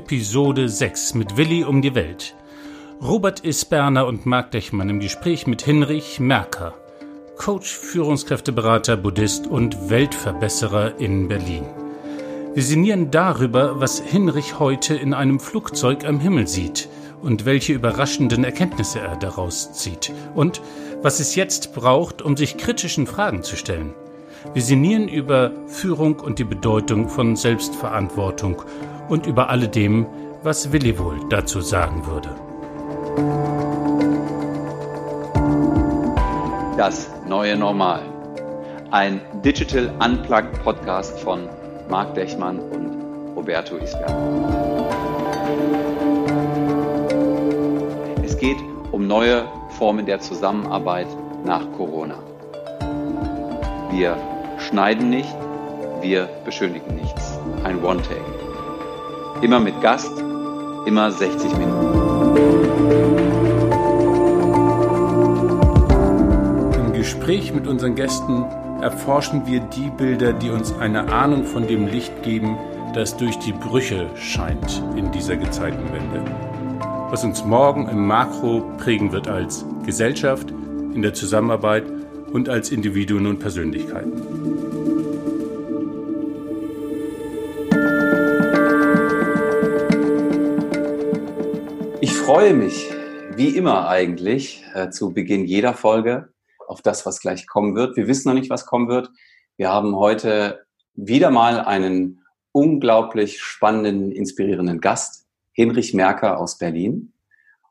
Episode 6 mit Willi um die Welt. Robert Isberner und Marc Dechmann im Gespräch mit Hinrich Merker, Coach, Führungskräfteberater, Buddhist und Weltverbesserer in Berlin. Wir sinnieren darüber, was Hinrich heute in einem Flugzeug am Himmel sieht und welche überraschenden Erkenntnisse er daraus zieht und was es jetzt braucht, um sich kritischen Fragen zu stellen. Wir sinnieren über Führung und die Bedeutung von Selbstverantwortung und über alledem, was Willi wohl dazu sagen würde. Das neue Normal. Ein Digital Unplugged Podcast von Marc Dechmann und Roberto Isberg. Es geht um neue Formen der Zusammenarbeit nach Corona. Wir schneiden nicht, wir beschönigen nichts. Ein One-Take. Immer mit Gast, immer 60 Minuten. Im Gespräch mit unseren Gästen erforschen wir die Bilder, die uns eine Ahnung von dem Licht geben, das durch die Brüche scheint in dieser Gezeitenwende. Was uns morgen im Makro prägen wird als Gesellschaft, in der Zusammenarbeit und als Individuen und Persönlichkeiten. Freue mich, wie immer eigentlich, äh, zu Beginn jeder Folge auf das, was gleich kommen wird. Wir wissen noch nicht, was kommen wird. Wir haben heute wieder mal einen unglaublich spannenden, inspirierenden Gast, Hinrich Merker aus Berlin.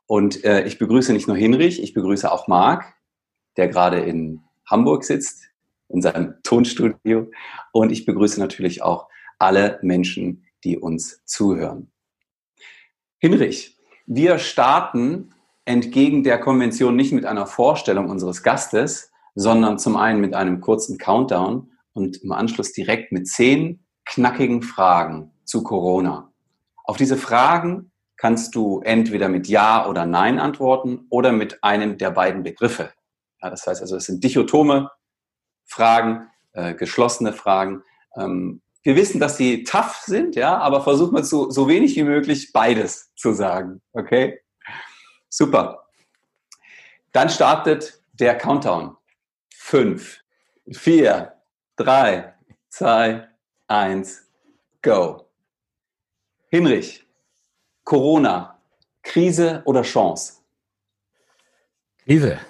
Und äh, ich begrüße nicht nur Hinrich, ich begrüße auch Marc, der gerade in Hamburg sitzt, in seinem Tonstudio. Und ich begrüße natürlich auch alle Menschen, die uns zuhören. Hinrich, wir starten entgegen der Konvention nicht mit einer Vorstellung unseres Gastes, sondern zum einen mit einem kurzen Countdown und im Anschluss direkt mit zehn knackigen Fragen zu Corona. Auf diese Fragen kannst du entweder mit Ja oder Nein antworten oder mit einem der beiden Begriffe. Ja, das heißt also, es sind dichotome Fragen, äh, geschlossene Fragen. Ähm, wir wissen, dass sie tough sind, ja, aber versuchen wir so, so wenig wie möglich beides zu sagen. Okay? Super. Dann startet der Countdown. Fünf, vier, drei, zwei, eins, go. Hinrich, Corona, Krise oder Chance? Krise.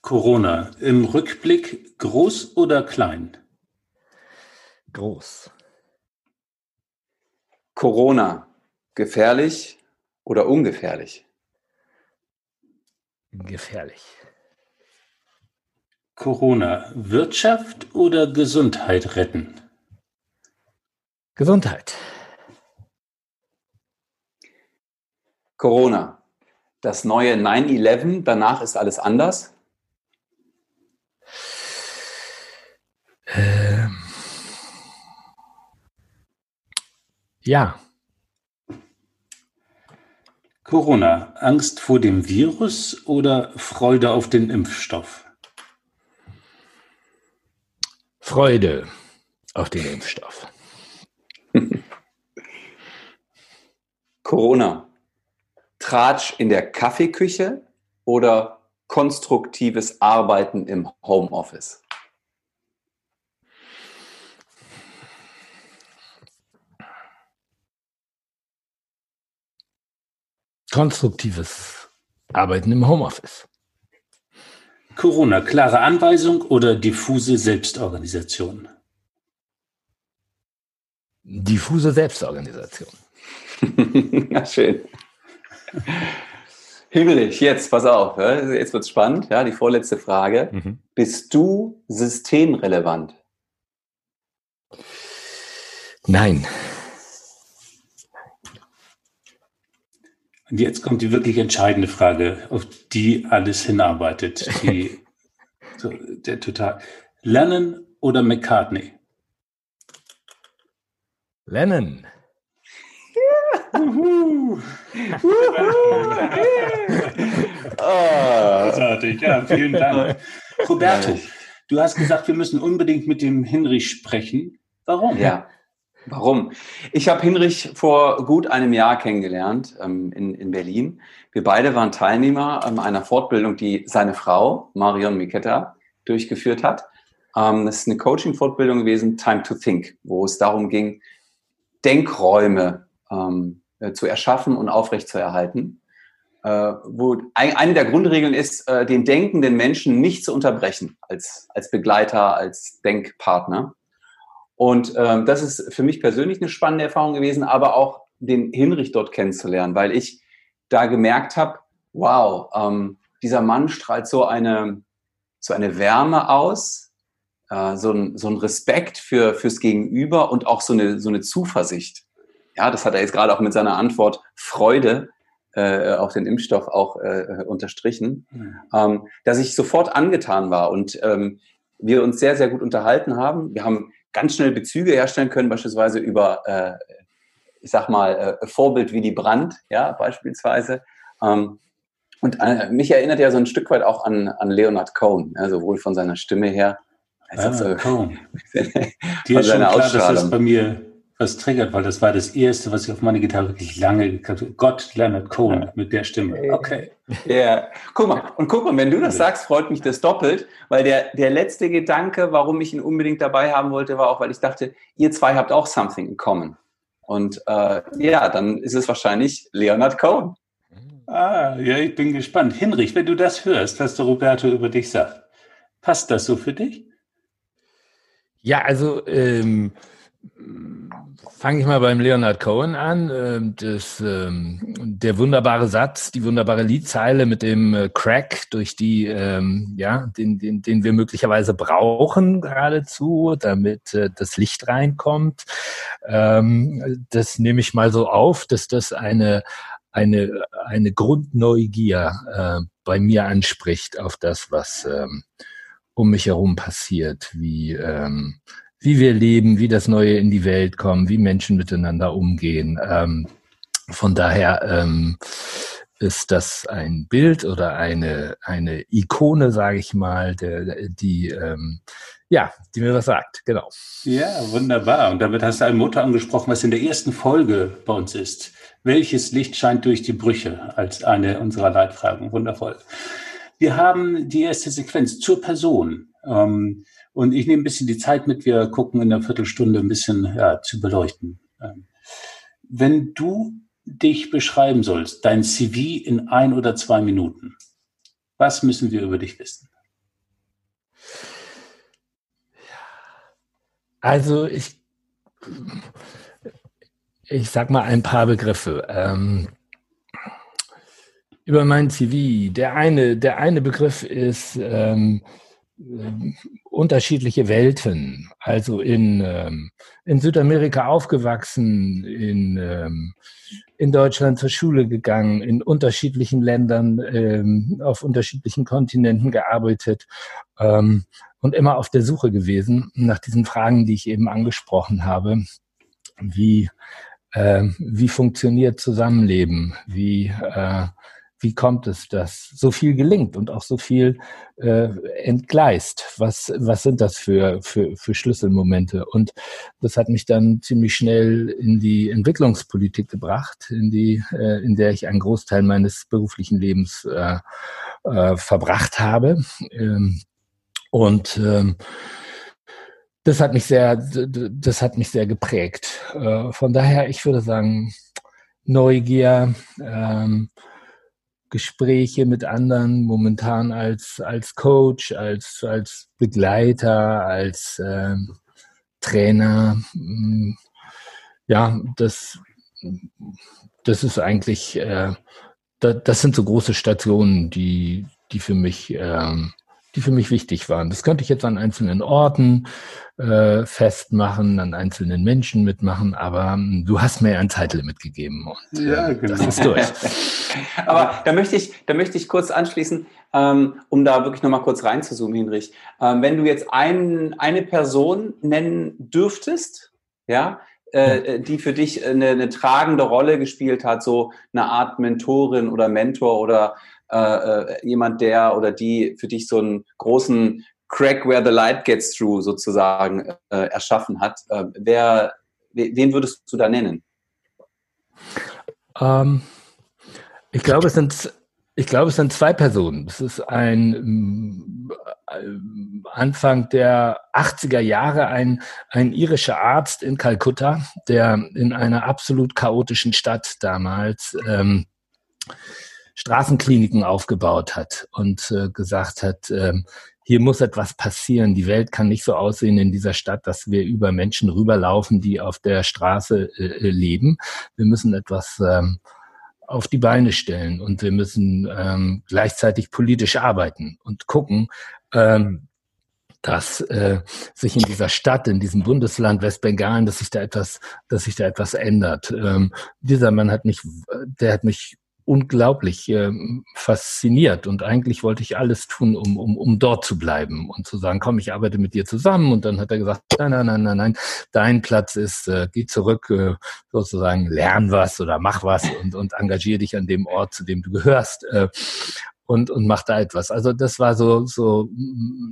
Corona, im Rückblick groß oder klein? Groß. Corona, gefährlich oder ungefährlich? Gefährlich. Corona, Wirtschaft oder Gesundheit retten? Gesundheit. Corona, das neue 9-11, danach ist alles anders? Ähm. Ja. Corona, Angst vor dem Virus oder Freude auf den Impfstoff? Freude auf den Impfstoff. Corona, Tratsch in der Kaffeeküche oder konstruktives Arbeiten im Homeoffice? Konstruktives Arbeiten im Homeoffice. Corona, klare Anweisung oder diffuse Selbstorganisation? Diffuse Selbstorganisation. ja, schön. Himmelich, jetzt, pass auf, jetzt wird es spannend, ja, die vorletzte Frage. Mhm. Bist du systemrelevant? Nein. Und jetzt kommt die wirklich entscheidende Frage, auf die alles hinarbeitet. Die, so, der total. Lennon oder McCartney? Lennon. oh. Großartig, ja, vielen Dank. Roberto, du hast gesagt, wir müssen unbedingt mit dem Hinrich sprechen. Warum? Ja. Warum? Ich habe Hinrich vor gut einem Jahr kennengelernt ähm, in, in Berlin. Wir beide waren Teilnehmer ähm, einer Fortbildung, die seine Frau, Marion Miketta, durchgeführt hat. Ähm, das ist eine Coaching-Fortbildung gewesen, Time to Think, wo es darum ging, Denkräume ähm, äh, zu erschaffen und aufrechtzuerhalten. Äh, wo ein, eine der Grundregeln ist, äh, den denkenden Menschen nicht zu unterbrechen als, als Begleiter, als Denkpartner. Und ähm, das ist für mich persönlich eine spannende Erfahrung gewesen, aber auch den Hinrich dort kennenzulernen, weil ich da gemerkt habe, wow, ähm, dieser Mann strahlt so eine, so eine Wärme aus, äh, so, ein, so ein Respekt für, fürs Gegenüber und auch so eine, so eine Zuversicht. Ja, das hat er jetzt gerade auch mit seiner Antwort Freude äh, auf den Impfstoff auch äh, unterstrichen, mhm. ähm, dass ich sofort angetan war und ähm, wir uns sehr, sehr gut unterhalten haben. Wir haben ganz schnell Bezüge herstellen können, beispielsweise über, äh, ich sag mal, äh, Vorbild wie die Brand, ja, beispielsweise. Ähm, und äh, mich erinnert ja so ein Stück weit auch an, an Leonard Cohen, ja, sowohl von seiner Stimme her, als ah, so, Cohen. Dir ist schon klar, dass das bei mir was triggert, weil das war das erste, was ich auf meine Gitarre wirklich lange Gott, Leonard Cohen ja. mit der Stimme. Okay. Ja, guck mal, und guck mal, wenn du das sagst, freut mich das doppelt, weil der, der letzte Gedanke, warum ich ihn unbedingt dabei haben wollte, war auch, weil ich dachte, ihr zwei habt auch something in common. Und äh, ja, dann ist es wahrscheinlich Leonard Cohen. Ah, ja, ich bin gespannt. Hinrich, wenn du das hörst, was der Roberto über dich sagt, passt das so für dich? Ja, also ähm, Fange ich mal beim Leonard Cohen an. Ähm, das, ähm, der wunderbare Satz, die wunderbare Liedzeile mit dem äh, Crack, durch die, ähm, ja, den, den, den wir möglicherweise brauchen geradezu, damit äh, das Licht reinkommt. Das nehme ich mal so auf, dass das eine, eine, eine Grundneugier äh, bei mir anspricht auf das, was um mich herum passiert, wie wie wir leben, wie das Neue in die Welt kommt, wie Menschen miteinander umgehen. Ähm, von daher ähm, ist das ein Bild oder eine, eine Ikone, sage ich mal, der, die, ähm, ja, die mir was sagt, genau. Ja, wunderbar. Und damit hast du ein Motto angesprochen, was in der ersten Folge bei uns ist. Welches Licht scheint durch die Brüche als eine unserer Leitfragen? Wundervoll. Wir haben die erste Sequenz zur Person. Ähm, und ich nehme ein bisschen die Zeit mit, wir gucken in einer Viertelstunde ein bisschen ja, zu beleuchten. Ähm, wenn du dich beschreiben sollst, dein CV in ein oder zwei Minuten, was müssen wir über dich wissen? Also ich, ich sag mal ein paar Begriffe. Ähm, über mein CV. Der eine, der eine Begriff ist ähm, unterschiedliche Welten. Also in, ähm, in Südamerika aufgewachsen, in, ähm, in Deutschland zur Schule gegangen, in unterschiedlichen Ländern, ähm, auf unterschiedlichen Kontinenten gearbeitet ähm, und immer auf der Suche gewesen nach diesen Fragen, die ich eben angesprochen habe. Wie, äh, wie funktioniert Zusammenleben? Wie äh, wie kommt es, dass so viel gelingt und auch so viel äh, entgleist? Was, was sind das für, für, für Schlüsselmomente? Und das hat mich dann ziemlich schnell in die Entwicklungspolitik gebracht, in die, äh, in der ich einen Großteil meines beruflichen Lebens äh, äh, verbracht habe. Ähm, und ähm, das hat mich sehr, das hat mich sehr geprägt. Äh, von daher, ich würde sagen, Neugier, ähm, Gespräche mit anderen, momentan als, als Coach, als, als Begleiter, als äh, Trainer. Mm, ja, das, das ist eigentlich, äh, das, das sind so große Stationen, die, die für mich ähm, die für mich wichtig waren. Das könnte ich jetzt an einzelnen Orten äh, festmachen, an einzelnen Menschen mitmachen, aber ähm, du hast mir ein Zeitlimit gegeben und äh, ja, genau. das ist durch. aber da möchte ich, da möchte ich kurz anschließen, ähm, um da wirklich nochmal kurz reinzuzoomen, Hinrich. Ähm, wenn du jetzt ein, eine Person nennen dürftest, ja, äh, die für dich eine, eine tragende Rolle gespielt hat, so eine Art Mentorin oder Mentor oder äh, äh, jemand, der oder die für dich so einen großen Crack where the light gets through sozusagen äh, erschaffen hat. Äh, wer, wen würdest du da nennen? Ähm, ich glaube, es sind ich glaube, es sind zwei Personen. Es ist ein äh, Anfang der 80er Jahre ein, ein irischer Arzt in Kalkutta, der in einer absolut chaotischen Stadt damals ähm, Straßenkliniken aufgebaut hat und äh, gesagt hat, äh, hier muss etwas passieren. Die Welt kann nicht so aussehen in dieser Stadt, dass wir über Menschen rüberlaufen, die auf der Straße äh, leben. Wir müssen etwas ähm, auf die Beine stellen und wir müssen ähm, gleichzeitig politisch arbeiten und gucken, ähm, dass äh, sich in dieser Stadt, in diesem Bundesland Westbengalen, dass sich da etwas, dass sich da etwas ändert. Ähm, dieser Mann hat mich, der hat mich unglaublich äh, fasziniert und eigentlich wollte ich alles tun, um, um, um dort zu bleiben und zu sagen, komm, ich arbeite mit dir zusammen und dann hat er gesagt, nein, nein, nein, nein, nein, dein Platz ist, äh, geh zurück, äh, sozusagen, lern was oder mach was und, und engagier dich an dem Ort, zu dem du gehörst. Äh, und, und mach da etwas. Also das war so, so,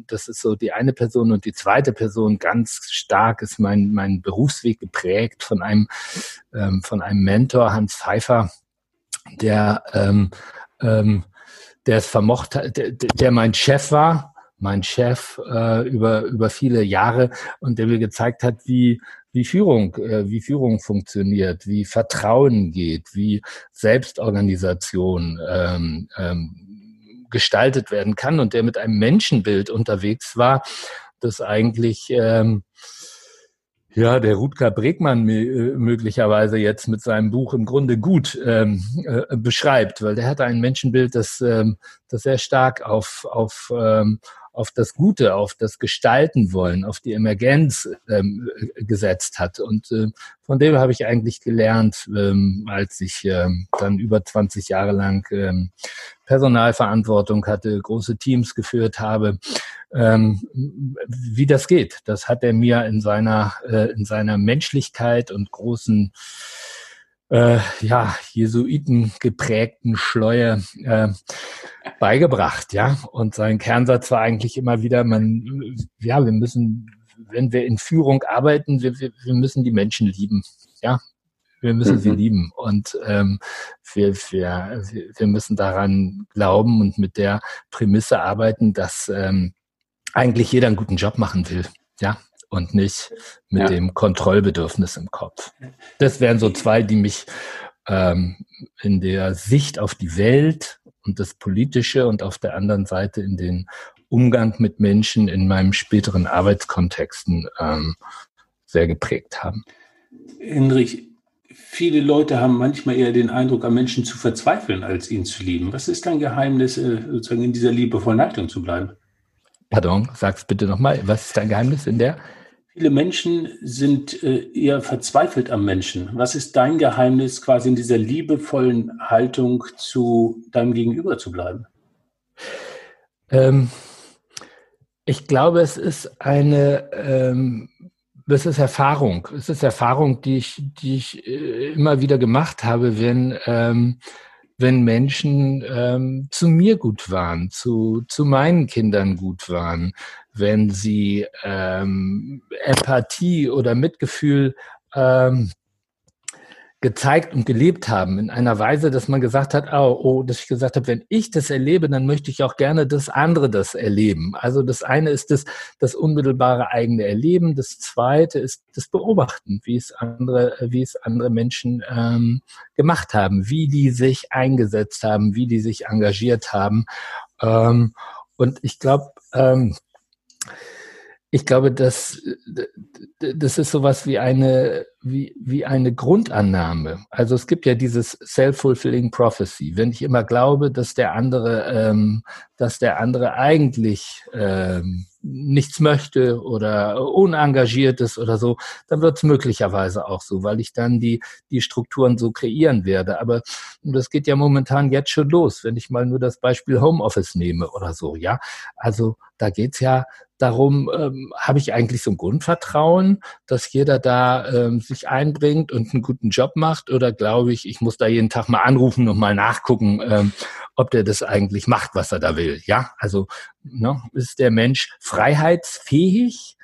das ist so die eine Person und die zweite Person ganz stark ist mein, mein Berufsweg geprägt von einem, ähm, von einem Mentor, Hans Pfeiffer, der, ähm, ähm, der es vermocht hat, der, der mein Chef war, mein Chef äh, über, über viele Jahre und der mir gezeigt hat, wie, wie Führung, äh, wie Führung funktioniert, wie Vertrauen geht, wie Selbstorganisation ähm, ähm, gestaltet werden kann und der mit einem Menschenbild unterwegs war, das eigentlich ähm, ja, der Rutger Bregmann äh, möglicherweise jetzt mit seinem Buch im Grunde gut ähm, äh, beschreibt, weil der hatte ein Menschenbild, das, ähm, das sehr stark auf, auf, ähm, auf das Gute, auf das Gestalten wollen, auf die Emergenz ähm, gesetzt hat. Und äh, von dem habe ich eigentlich gelernt, ähm, als ich ähm, dann über 20 Jahre lang ähm, Personalverantwortung hatte, große Teams geführt habe, ähm, wie das geht. Das hat er mir in seiner, äh, in seiner Menschlichkeit und großen äh, ja, Jesuiten geprägten Schleue äh, beigebracht, ja. Und sein Kernsatz war eigentlich immer wieder, man, ja, wir müssen, wenn wir in Führung arbeiten, wir, wir, wir müssen die Menschen lieben, ja. Wir müssen mhm. sie lieben und ähm, wir, wir, wir müssen daran glauben und mit der Prämisse arbeiten, dass ähm, eigentlich jeder einen guten Job machen will, ja, und nicht mit ja. dem Kontrollbedürfnis im Kopf. Das wären so zwei, die mich ähm, in der Sicht auf die Welt und das Politische und auf der anderen Seite in den Umgang mit Menschen in meinem späteren Arbeitskontexten ähm, sehr geprägt haben. Hinrich, viele Leute haben manchmal eher den Eindruck, an Menschen zu verzweifeln, als ihn zu lieben. Was ist dein Geheimnis, äh, sozusagen in dieser liebevollen Haltung zu bleiben? Pardon, sag's bitte nochmal. Was ist dein Geheimnis in der? Viele Menschen sind äh, eher verzweifelt am Menschen. Was ist dein Geheimnis, quasi in dieser liebevollen Haltung zu deinem Gegenüber zu bleiben? Ähm, ich glaube, es ist eine, ähm, es ist Erfahrung. Es ist Erfahrung, die ich, die ich äh, immer wieder gemacht habe, wenn ähm, wenn Menschen ähm, zu mir gut waren, zu, zu meinen Kindern gut waren, wenn sie ähm, Empathie oder Mitgefühl ähm, gezeigt und gelebt haben in einer Weise, dass man gesagt hat, oh, oh, dass ich gesagt habe, wenn ich das erlebe, dann möchte ich auch gerne, dass andere das erleben. Also das eine ist das, das unmittelbare eigene Erleben, das zweite ist das Beobachten, wie es andere, wie es andere Menschen ähm, gemacht haben, wie die sich eingesetzt haben, wie die sich engagiert haben. Ähm, und ich glaube, ähm, ich glaube, dass das ist sowas wie eine wie wie eine Grundannahme. Also es gibt ja dieses self-fulfilling prophecy. Wenn ich immer glaube, dass der andere, ähm, dass der andere eigentlich ähm, nichts möchte oder unengagiert ist oder so, dann wird es möglicherweise auch so, weil ich dann die die Strukturen so kreieren werde. Aber das geht ja momentan jetzt schon los, wenn ich mal nur das Beispiel Homeoffice nehme oder so. Ja, also da geht's ja darum, ähm, habe ich eigentlich so ein Grundvertrauen, dass jeder da ähm, sich einbringt und einen guten Job macht? Oder glaube ich, ich muss da jeden Tag mal anrufen und mal nachgucken, ähm, ob der das eigentlich macht, was er da will? Ja, also ne, ist der Mensch freiheitsfähig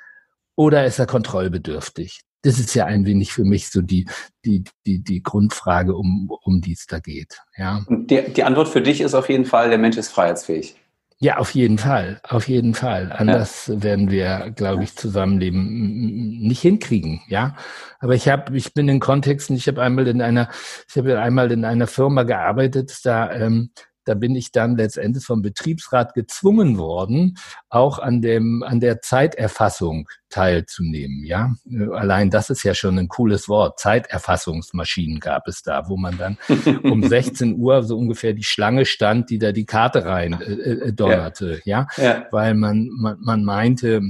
oder ist er kontrollbedürftig? das ist ja ein wenig für mich so die, die, die, die Grundfrage, um, um die es da geht. Ja. Die, die Antwort für dich ist auf jeden Fall, der Mensch ist freiheitsfähig. Ja, auf jeden Fall, auf jeden Fall. Anders ja. werden wir, glaube ich, Zusammenleben nicht hinkriegen, ja. Aber ich habe, ich bin in Kontexten, ich habe einmal in einer, ich habe einmal in einer Firma gearbeitet, da ähm, da bin ich dann letztendlich vom Betriebsrat gezwungen worden, auch an dem, an der Zeiterfassung teilzunehmen. Ja, allein das ist ja schon ein cooles Wort. Zeiterfassungsmaschinen gab es da, wo man dann um 16 Uhr so ungefähr die Schlange stand, die da die Karte rein äh, äh, donnerte. Ja. ja, ja. weil man, man, man meinte,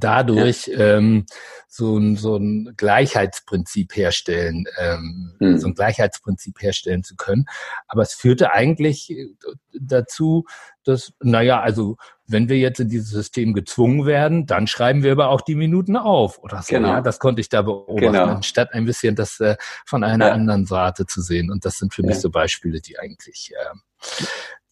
dadurch ja. ähm, so, ein, so ein Gleichheitsprinzip herstellen, ähm, hm. so ein Gleichheitsprinzip herstellen zu können. Aber es führte eigentlich äh, dazu, dass, naja, also wenn wir jetzt in dieses System gezwungen werden, dann schreiben wir aber auch die Minuten auf oder so. Genau. Ja, das konnte ich da beobachten, genau. anstatt ein bisschen das äh, von einer ja. anderen Seite zu sehen. Und das sind für mich so Beispiele, die eigentlich äh,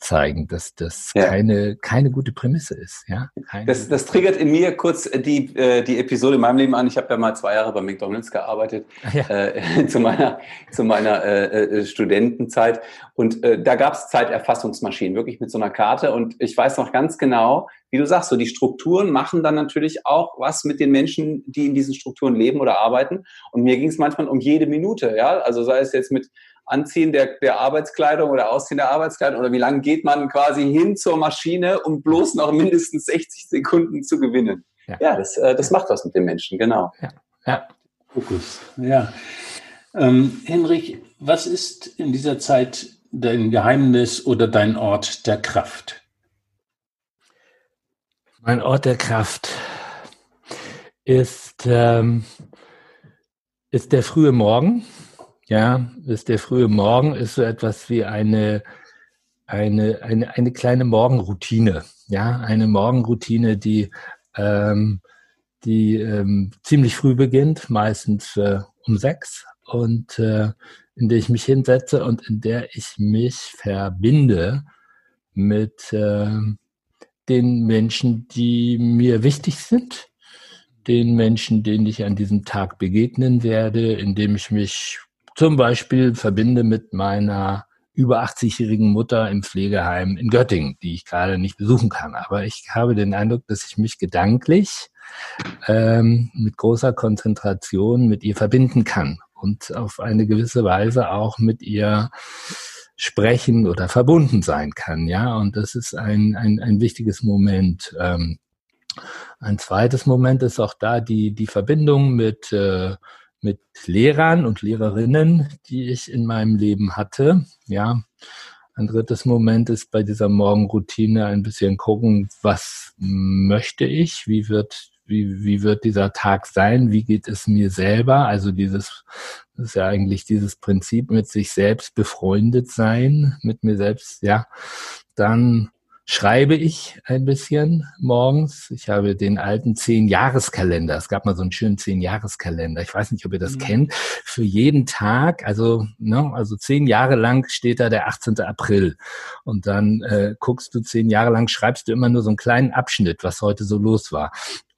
zeigen, dass das ja. keine, keine gute Prämisse ist. Ja? Keine das, das triggert in mir kurz die, äh, die Episode in meinem Leben an. Ich habe ja mal zwei Jahre bei McDonalds gearbeitet, ja. äh, zu meiner, zu meiner äh, äh, Studentenzeit. Und äh, da gab es Zeiterfassungsmaschinen, wirklich mit so einer Karte. Und ich weiß noch ganz genau, wie du sagst, so die Strukturen machen dann natürlich auch was mit den Menschen, die in diesen Strukturen leben oder arbeiten. Und mir ging es manchmal um jede Minute, ja. Also sei es jetzt mit Anziehen der, der Arbeitskleidung oder Ausziehen der Arbeitskleidung oder wie lange geht man quasi hin zur Maschine, um bloß noch mindestens 60 Sekunden zu gewinnen. Ja, ja das, äh, das macht was mit den Menschen, genau. Ja. ja. Fokus, ja. Ähm, Henrich, was ist in dieser Zeit dein Geheimnis oder dein Ort der Kraft? Mein Ort der Kraft ist, ähm, ist der frühe Morgen ja, ist der frühe Morgen ist so etwas wie eine, eine, eine, eine kleine Morgenroutine. Ja, eine Morgenroutine, die, ähm, die ähm, ziemlich früh beginnt, meistens äh, um sechs und äh, in der ich mich hinsetze und in der ich mich verbinde mit äh, den Menschen, die mir wichtig sind, den Menschen, denen ich an diesem Tag begegnen werde, indem ich mich zum Beispiel verbinde mit meiner über 80-jährigen Mutter im Pflegeheim in Göttingen, die ich gerade nicht besuchen kann. Aber ich habe den Eindruck, dass ich mich gedanklich ähm, mit großer Konzentration mit ihr verbinden kann und auf eine gewisse Weise auch mit ihr sprechen oder verbunden sein kann. Ja, und das ist ein, ein, ein wichtiges Moment. Ähm, ein zweites Moment ist auch da die, die Verbindung mit äh, mit Lehrern und Lehrerinnen, die ich in meinem Leben hatte. Ja, ein drittes Moment ist bei dieser Morgenroutine ein bisschen gucken, was möchte ich, wie wird wie, wie wird dieser Tag sein, wie geht es mir selber, also dieses, das ist ja eigentlich dieses Prinzip mit sich selbst befreundet sein, mit mir selbst, ja, dann schreibe ich ein bisschen morgens. Ich habe den alten Zehn-Jahreskalender. Es gab mal so einen schönen Zehn-Jahreskalender. Ich weiß nicht, ob ihr das mhm. kennt. Für jeden Tag, also, ne, also zehn Jahre lang steht da der 18. April. Und dann äh, guckst du zehn Jahre lang, schreibst du immer nur so einen kleinen Abschnitt, was heute so los war.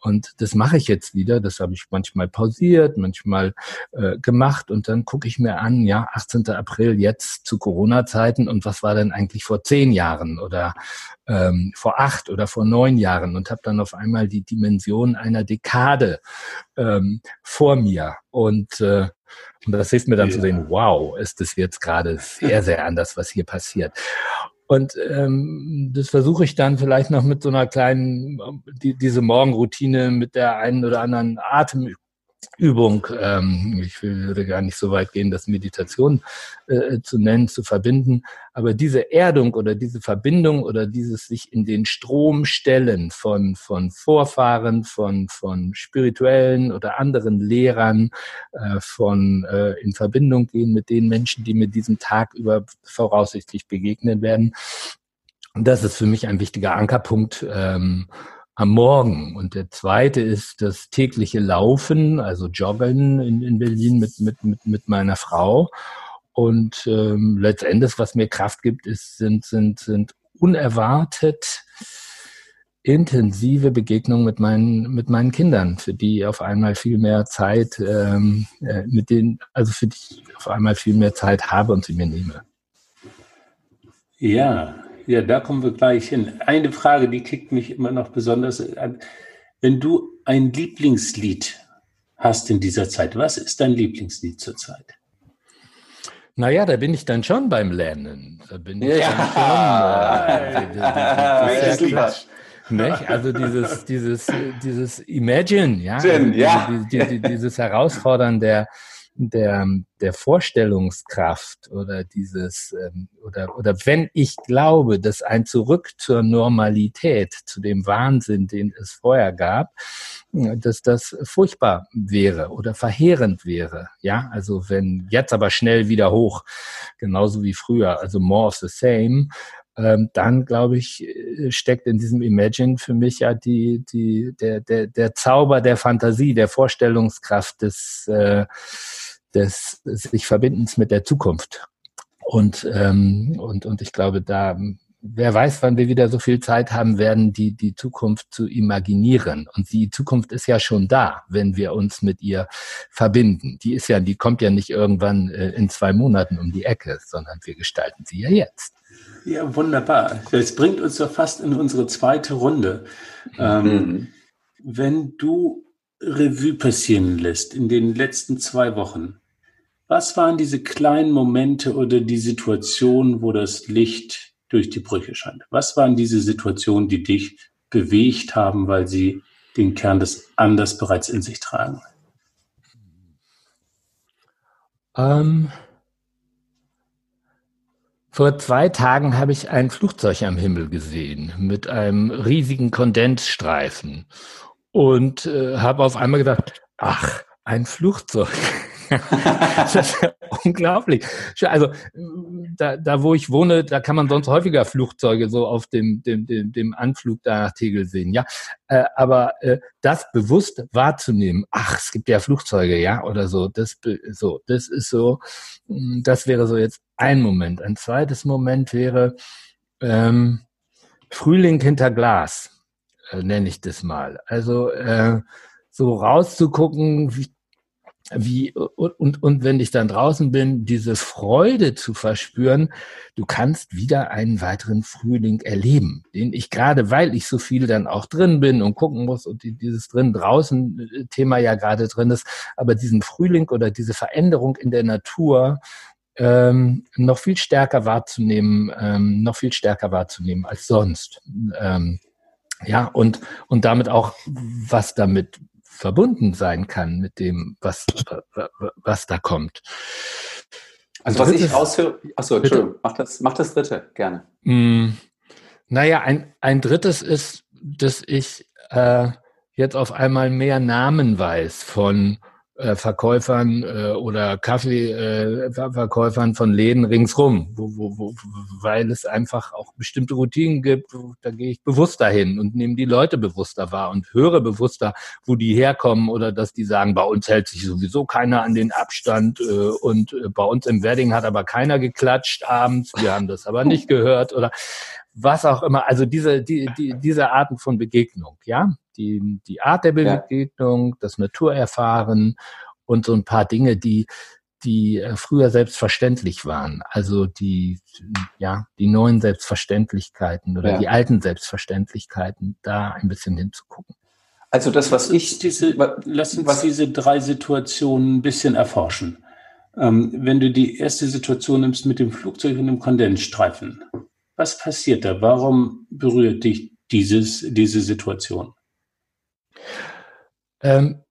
Und das mache ich jetzt wieder. Das habe ich manchmal pausiert, manchmal äh, gemacht. Und dann gucke ich mir an, ja, 18. April jetzt zu Corona-Zeiten. Und was war denn eigentlich vor zehn Jahren oder ähm, vor acht oder vor neun Jahren? Und habe dann auf einmal die Dimension einer Dekade ähm, vor mir. Und äh, und das hilft mir dann ja. zu sehen, wow, ist das jetzt gerade sehr, sehr anders, was hier passiert. Und ähm, das versuche ich dann vielleicht noch mit so einer kleinen, die, diese Morgenroutine mit der einen oder anderen Atem, Übung, ähm, ich würde gar nicht so weit gehen, das Meditation äh, zu nennen, zu verbinden, aber diese Erdung oder diese Verbindung oder dieses sich in den Strom stellen von, von Vorfahren, von, von spirituellen oder anderen Lehrern, äh, von äh, in Verbindung gehen mit den Menschen, die mir diesen Tag über voraussichtlich begegnen werden. Das ist für mich ein wichtiger Ankerpunkt. Ähm, am Morgen. Und der zweite ist das tägliche Laufen, also Joggen in, in Berlin mit, mit, mit, mit meiner Frau. Und ähm, letztendlich, was mir Kraft gibt, ist, sind, sind, sind unerwartet intensive Begegnung mit meinen mit meinen Kindern, für die auf einmal viel mehr Zeit ähm, äh, mit denen, also für die ich auf einmal viel mehr Zeit habe und sie mir nehme. Ja, ja, da kommen wir gleich hin. Eine Frage, die kickt mich immer noch besonders an. Wenn du ein Lieblingslied hast in dieser Zeit, was ist dein Lieblingslied zurzeit? Naja, da bin ich dann schon beim Lernen. Da bin ich ja. dann schon. Äh, Nicht? Also dieses, dieses, dieses Imagine, ja, Gin, ja. Diese, diese, dieses Herausfordern der, der, der Vorstellungskraft oder dieses, ähm, oder, oder wenn ich glaube, dass ein Zurück zur Normalität, zu dem Wahnsinn, den es vorher gab, dass das furchtbar wäre oder verheerend wäre. Ja, also wenn jetzt aber schnell wieder hoch, genauso wie früher, also more of the same, ähm, dann glaube ich, steckt in diesem Imagine für mich ja die, die, der, der, der Zauber der Fantasie, der Vorstellungskraft des, äh, des sich Verbindens mit der Zukunft. Und, ähm, und, und ich glaube, da, wer weiß, wann wir wieder so viel Zeit haben werden, die, die Zukunft zu imaginieren. Und die Zukunft ist ja schon da, wenn wir uns mit ihr verbinden. Die ist ja, die kommt ja nicht irgendwann äh, in zwei Monaten um die Ecke, sondern wir gestalten sie ja jetzt. Ja, wunderbar. Das bringt uns doch fast in unsere zweite Runde. Ähm, mhm. wenn du Revue passieren lässt in den letzten zwei Wochen, was waren diese kleinen Momente oder die Situationen, wo das Licht durch die Brüche scheint? Was waren diese Situationen, die dich bewegt haben, weil sie den Kern des Anders bereits in sich tragen? Ähm, vor zwei Tagen habe ich ein Flugzeug am Himmel gesehen mit einem riesigen Kondensstreifen und äh, habe auf einmal gedacht, ach, ein Flugzeug. das ist unglaublich. Also da, da, wo ich wohne, da kann man sonst häufiger Flugzeuge so auf dem, dem, dem, dem Anflug da nach Tegel sehen. Ja, äh, aber äh, das bewusst wahrzunehmen, ach, es gibt ja Flugzeuge, ja, oder so, das, so, das ist so, hm, das wäre so jetzt ein Moment. Ein zweites Moment wäre ähm, Frühling hinter Glas, äh, nenne ich das mal. Also äh, so rauszugucken, wie, wie und, und wenn ich dann draußen bin, diese Freude zu verspüren, du kannst wieder einen weiteren Frühling erleben, den ich gerade, weil ich so viel dann auch drin bin und gucken muss und dieses drin draußen äh, Thema ja gerade drin ist, aber diesen Frühling oder diese Veränderung in der Natur ähm, noch viel stärker wahrzunehmen, ähm, noch viel stärker wahrzunehmen als sonst. Ähm, ja, und, und damit auch, was damit verbunden sein kann mit dem, was, was da kommt. Also was ich raushöre, achso, Entschuldigung, mach das, mach das dritte, gerne. Mm, naja, ein, ein drittes ist, dass ich äh, jetzt auf einmal mehr Namen weiß von Verkäufern äh, oder Kaffeeverkäufern äh, von Läden ringsrum, wo, wo, wo, weil es einfach auch bestimmte Routinen gibt, da gehe ich bewusster hin und nehme die Leute bewusster wahr und höre bewusster, wo die herkommen oder dass die sagen, bei uns hält sich sowieso keiner an den Abstand äh, und äh, bei uns im Wedding hat aber keiner geklatscht abends, wir haben das aber nicht gehört oder was auch immer. Also diese, die, die, diese Arten von Begegnung, ja, die, die Art der Begegnung, ja. das Naturerfahren und so ein paar Dinge, die, die äh, früher selbstverständlich waren. Also die, ja, die neuen Selbstverständlichkeiten oder ja. die alten Selbstverständlichkeiten, da ein bisschen hinzugucken. Also das, was ich diese, lass uns was, diese drei Situationen ein bisschen erforschen. Ähm, wenn du die erste Situation nimmst mit dem Flugzeug und dem Kondensstreifen, was passiert da? Warum berührt dich dieses, diese Situation? Ähm,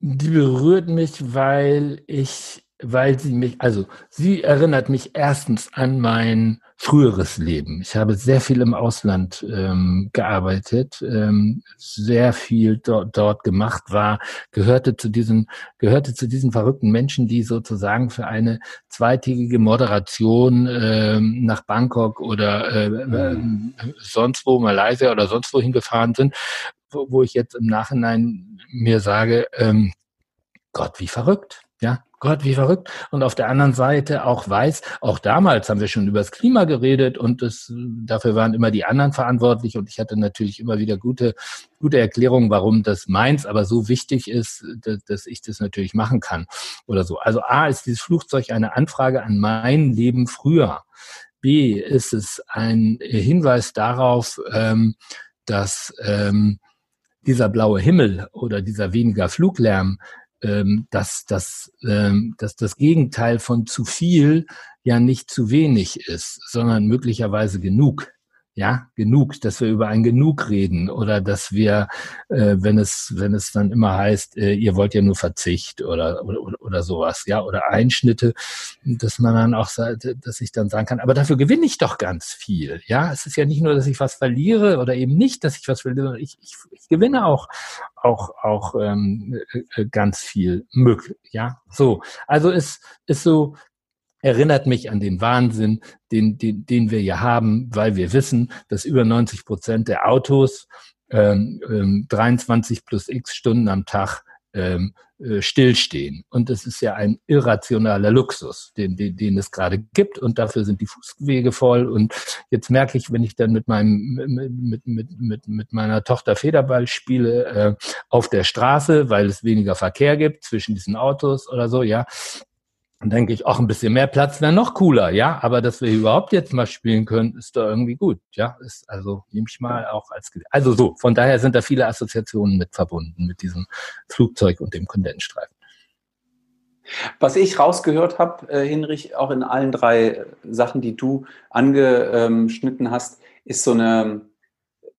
die berührt mich, weil ich, weil sie mich, also sie erinnert mich erstens an mein früheres Leben. Ich habe sehr viel im Ausland ähm, gearbeitet, ähm, sehr viel dort, dort gemacht war, gehörte zu diesen, gehörte zu diesen verrückten Menschen, die sozusagen für eine zweitägige Moderation ähm, nach Bangkok oder äh, äh, sonst wo, Malaysia oder sonst wohin gefahren sind, wo, wo ich jetzt im Nachhinein mir sage, ähm, Gott, wie verrückt. Ja, Gott, wie verrückt. Und auf der anderen Seite auch weiß, auch damals haben wir schon über das Klima geredet und das, dafür waren immer die anderen verantwortlich und ich hatte natürlich immer wieder gute, gute Erklärungen, warum das meins aber so wichtig ist, dass, dass ich das natürlich machen kann oder so. Also A ist dieses Flugzeug eine Anfrage an mein Leben früher. B ist es ein Hinweis darauf, ähm, dass ähm, dieser blaue Himmel oder dieser weniger Fluglärm ähm, dass, dass, ähm, dass das Gegenteil von zu viel ja nicht zu wenig ist, sondern möglicherweise genug ja, genug, dass wir über ein Genug reden oder dass wir, äh, wenn es, wenn es dann immer heißt, äh, ihr wollt ja nur Verzicht oder, oder, oder sowas, ja, oder Einschnitte, dass man dann auch, dass ich dann sagen kann, aber dafür gewinne ich doch ganz viel, ja. Es ist ja nicht nur, dass ich was verliere oder eben nicht, dass ich was verliere, ich, ich, ich gewinne auch, auch, auch ähm, äh, ganz viel Mück, ja. So, also es ist so, erinnert mich an den Wahnsinn, den, den, den wir hier haben, weil wir wissen, dass über 90 Prozent der Autos ähm, ähm, 23 plus x Stunden am Tag ähm, äh, stillstehen. Und das ist ja ein irrationaler Luxus, den, den, den es gerade gibt. Und dafür sind die Fußwege voll. Und jetzt merke ich, wenn ich dann mit meinem mit, mit, mit, mit meiner Tochter Federball spiele äh, auf der Straße, weil es weniger Verkehr gibt zwischen diesen Autos oder so, ja, dann denke ich, auch ein bisschen mehr Platz wäre noch cooler, ja. Aber dass wir überhaupt jetzt mal spielen können, ist da irgendwie gut, ja. Ist also nehme ich mal auch als also so. Von daher sind da viele Assoziationen mit verbunden mit diesem Flugzeug und dem Kondensstreifen. Was ich rausgehört habe, äh, Hinrich, auch in allen drei Sachen, die du angeschnitten hast, ist so eine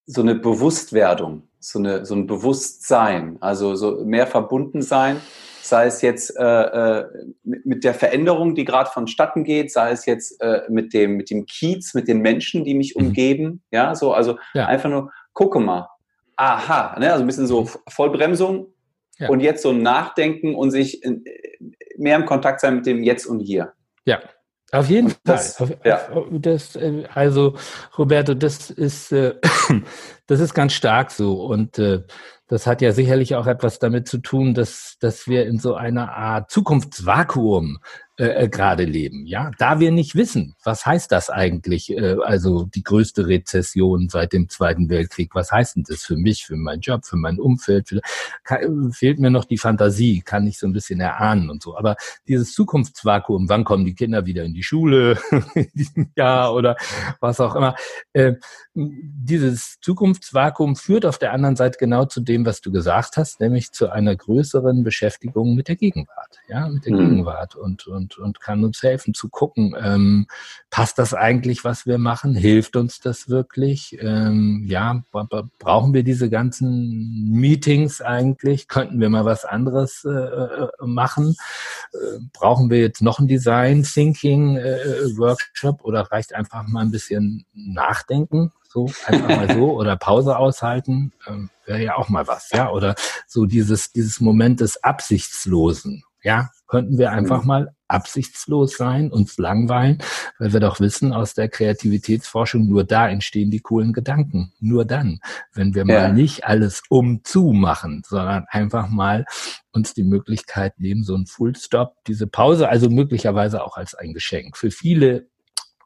so eine Bewusstwerdung, so eine so ein Bewusstsein, also so mehr verbunden sein sei es jetzt äh, äh mit der Veränderung, die gerade vonstatten geht, sei es jetzt äh, mit dem mit dem Kiez, mit den Menschen, die mich mhm. umgeben, ja, so also ja. einfach nur gucke mal, aha, ne, also ein bisschen so mhm. Vollbremsung ja. und jetzt so Nachdenken und sich in, mehr im Kontakt sein mit dem Jetzt und Hier. Ja, auf jeden das, Fall. Ja. Das, äh, also, Roberto, das ist, äh, das ist ganz stark so. Und äh, das hat ja sicherlich auch etwas damit zu tun, dass, dass wir in so einer Art Zukunftsvakuum äh, äh, gerade leben. Ja, da wir nicht wissen, was heißt das eigentlich? Äh, also die größte Rezession seit dem Zweiten Weltkrieg. Was heißt denn das für mich, für meinen Job, für mein Umfeld? Für, kann, fehlt mir noch die Fantasie, kann ich so ein bisschen erahnen und so. Aber dieses Zukunftsvakuum, wann kommen die Kinder wieder in die Schule in diesem Jahr oder was auch immer? Äh, dieses Zukunftsvakuum führt auf der anderen Seite genau zu dem, was du gesagt hast, nämlich zu einer größeren Beschäftigung mit der Gegenwart, ja, mit der mhm. Gegenwart und, und und, und kann uns helfen zu gucken, ähm, passt das eigentlich, was wir machen? Hilft uns das wirklich? Ähm, ja, brauchen wir diese ganzen Meetings eigentlich? Könnten wir mal was anderes äh, äh, machen? Äh, brauchen wir jetzt noch ein Design Thinking äh, Workshop oder reicht einfach mal ein bisschen nachdenken? so einfach mal so oder Pause aushalten, ähm, wäre ja auch mal was, ja, oder so dieses dieses Moment des Absichtslosen, ja, könnten wir einfach mhm. mal absichtslos sein, uns langweilen, weil wir doch wissen aus der Kreativitätsforschung, nur da entstehen die coolen Gedanken. Nur dann, wenn wir ja. mal nicht alles umzu machen, sondern einfach mal uns die Möglichkeit nehmen, so ein Full Stop, diese Pause, also möglicherweise auch als ein Geschenk. Für viele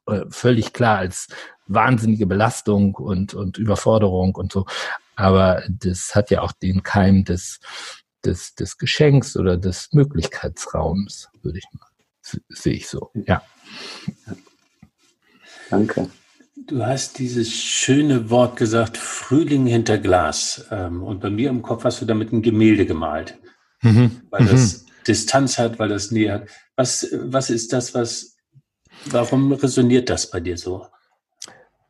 äh, völlig klar als wahnsinnige Belastung und, und Überforderung und so. Aber das hat ja auch den Keim des, des, des Geschenks oder des Möglichkeitsraums, würde ich mal, sehe ich so, ja. Danke. Du hast dieses schöne Wort gesagt, Frühling hinter Glas. Ähm, und bei mir im Kopf hast du damit ein Gemälde gemalt. Mhm. Weil das mhm. Distanz hat, weil das Nähe hat. Was, was ist das, was, warum resoniert das bei dir so?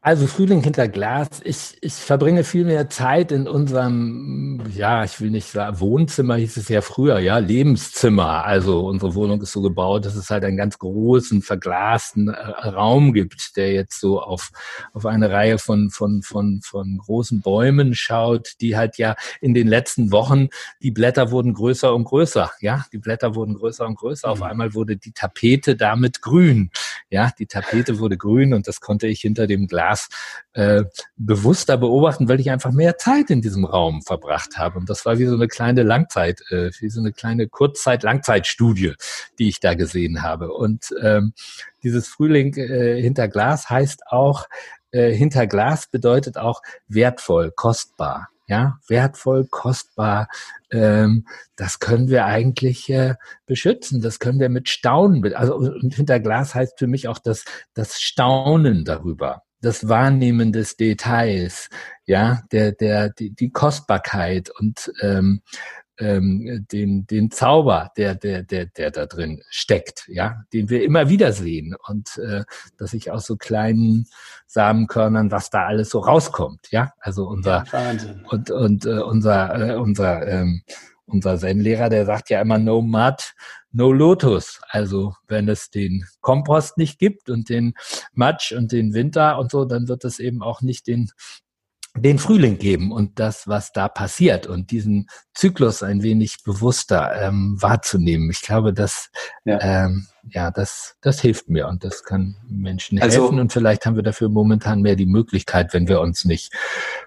Also Frühling hinter Glas. Ich, ich verbringe viel mehr Zeit in unserem, ja, ich will nicht sagen, Wohnzimmer hieß es ja früher, ja, Lebenszimmer. Also unsere Wohnung ist so gebaut, dass es halt einen ganz großen, verglasten äh, Raum gibt, der jetzt so auf, auf eine Reihe von, von, von, von großen Bäumen schaut, die halt ja in den letzten Wochen, die Blätter wurden größer und größer, ja, die Blätter wurden größer und größer. Auf mhm. einmal wurde die Tapete damit grün. Ja, die Tapete wurde grün und das konnte ich hinter dem Glas Hinterglas äh, bewusster beobachten, weil ich einfach mehr Zeit in diesem Raum verbracht habe. Und das war wie so eine kleine Langzeit, äh, wie so eine kleine Kurzzeit-Langzeitstudie, die ich da gesehen habe. Und ähm, dieses Frühling äh, hinter Glas heißt auch, äh, hinter Glas bedeutet auch wertvoll, kostbar ja, wertvoll, kostbar. Ähm, das können wir eigentlich äh, beschützen. Das können wir mit Staunen. Also und hinter Glas heißt für mich auch das, das Staunen darüber, das Wahrnehmen des Details, ja, der, der, die, die Kostbarkeit und ähm, ähm, den, den Zauber, der, der, der, der da drin steckt, ja, den wir immer wieder sehen und äh, dass ich aus so kleinen Samenkörnern, was da alles so rauskommt, ja, also unser Wahnsinn. und und äh, unser äh, unser ähm, unser Zen-Lehrer, der sagt ja immer No Mud, No Lotus. Also wenn es den Kompost nicht gibt und den Matsch und den Winter und so, dann wird es eben auch nicht den den Frühling geben und das, was da passiert und diesen Zyklus ein wenig bewusster ähm, wahrzunehmen. Ich glaube, dass ja. Ähm, ja, das, das hilft mir und das kann Menschen also, helfen und vielleicht haben wir dafür momentan mehr die Möglichkeit, wenn wir uns nicht,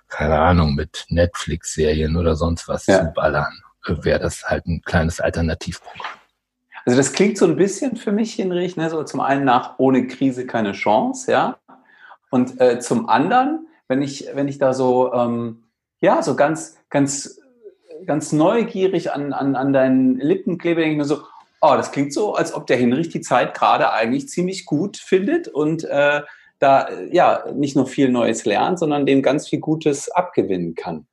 keine Ahnung, mit Netflix-Serien oder sonst was ja. zuballern, wäre das halt ein kleines Alternativprogramm. Also das klingt so ein bisschen für mich, Hinrich, ne, so zum einen nach ohne Krise keine Chance, ja, und äh, zum anderen wenn ich, wenn ich da so, ähm, ja, so ganz, ganz, ganz neugierig an, an, an deinen Lippen klebe, denke ich mir so, oh, das klingt so, als ob der Hinrich die Zeit gerade eigentlich ziemlich gut findet und äh, da ja nicht nur viel Neues lernt, sondern dem ganz viel Gutes abgewinnen kann.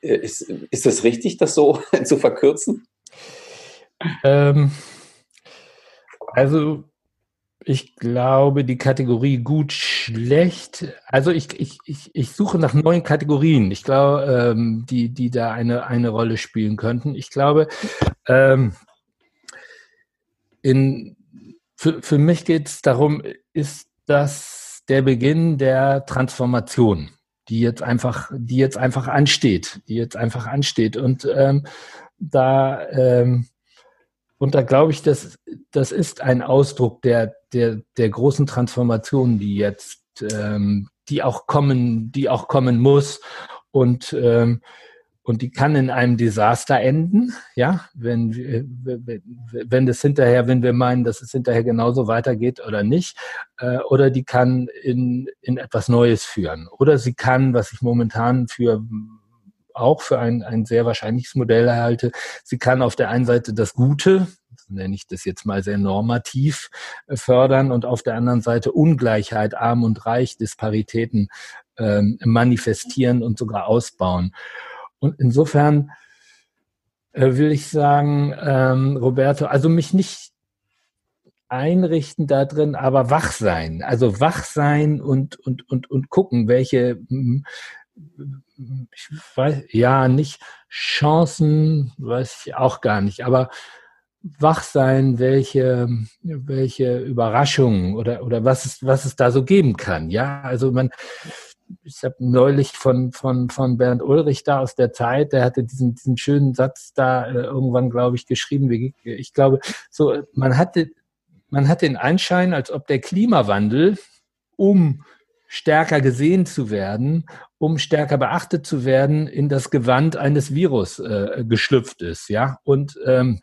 Äh, ist, ist das richtig, das so zu verkürzen? Ähm, also ich glaube, die Kategorie gut, schlecht. Also ich, ich, ich, ich suche nach neuen Kategorien. Ich glaube, ähm, die, die da eine, eine Rolle spielen könnten. Ich glaube, ähm, in, für, für mich geht es darum, ist das der Beginn der Transformation, die jetzt einfach, die jetzt einfach ansteht, die jetzt einfach ansteht. Und ähm, da ähm, und da glaube ich, dass das ist ein Ausdruck der, der, der großen Transformation, die jetzt, ähm, die auch kommen, die auch kommen muss. Und, ähm, und die kann in einem Desaster enden, ja, wenn, wenn, wenn das hinterher, wenn wir meinen, dass es hinterher genauso weitergeht oder nicht, äh, oder die kann in, in etwas Neues führen. Oder sie kann, was ich momentan für auch für ein, ein sehr wahrscheinliches Modell halte. Sie kann auf der einen Seite das Gute, nenne ich das jetzt mal sehr normativ, fördern und auf der anderen Seite Ungleichheit, arm und reich, Disparitäten ähm, manifestieren und sogar ausbauen. Und insofern äh, will ich sagen, ähm, Roberto, also mich nicht einrichten da drin, aber wach sein. Also wach sein und, und, und, und gucken, welche ich weiß, ja, nicht Chancen, weiß ich auch gar nicht, aber wach sein, welche, welche Überraschungen oder, oder was es, was es da so geben kann. Ja, also man, ich habe neulich von, von, von Bernd Ulrich da aus der Zeit, der hatte diesen, diesen schönen Satz da äh, irgendwann, glaube ich, geschrieben. Ich glaube, so, man hatte, man hat den Anschein, als ob der Klimawandel, um stärker gesehen zu werden, um stärker beachtet zu werden, in das Gewand eines Virus äh, geschlüpft ist, ja. Und ähm,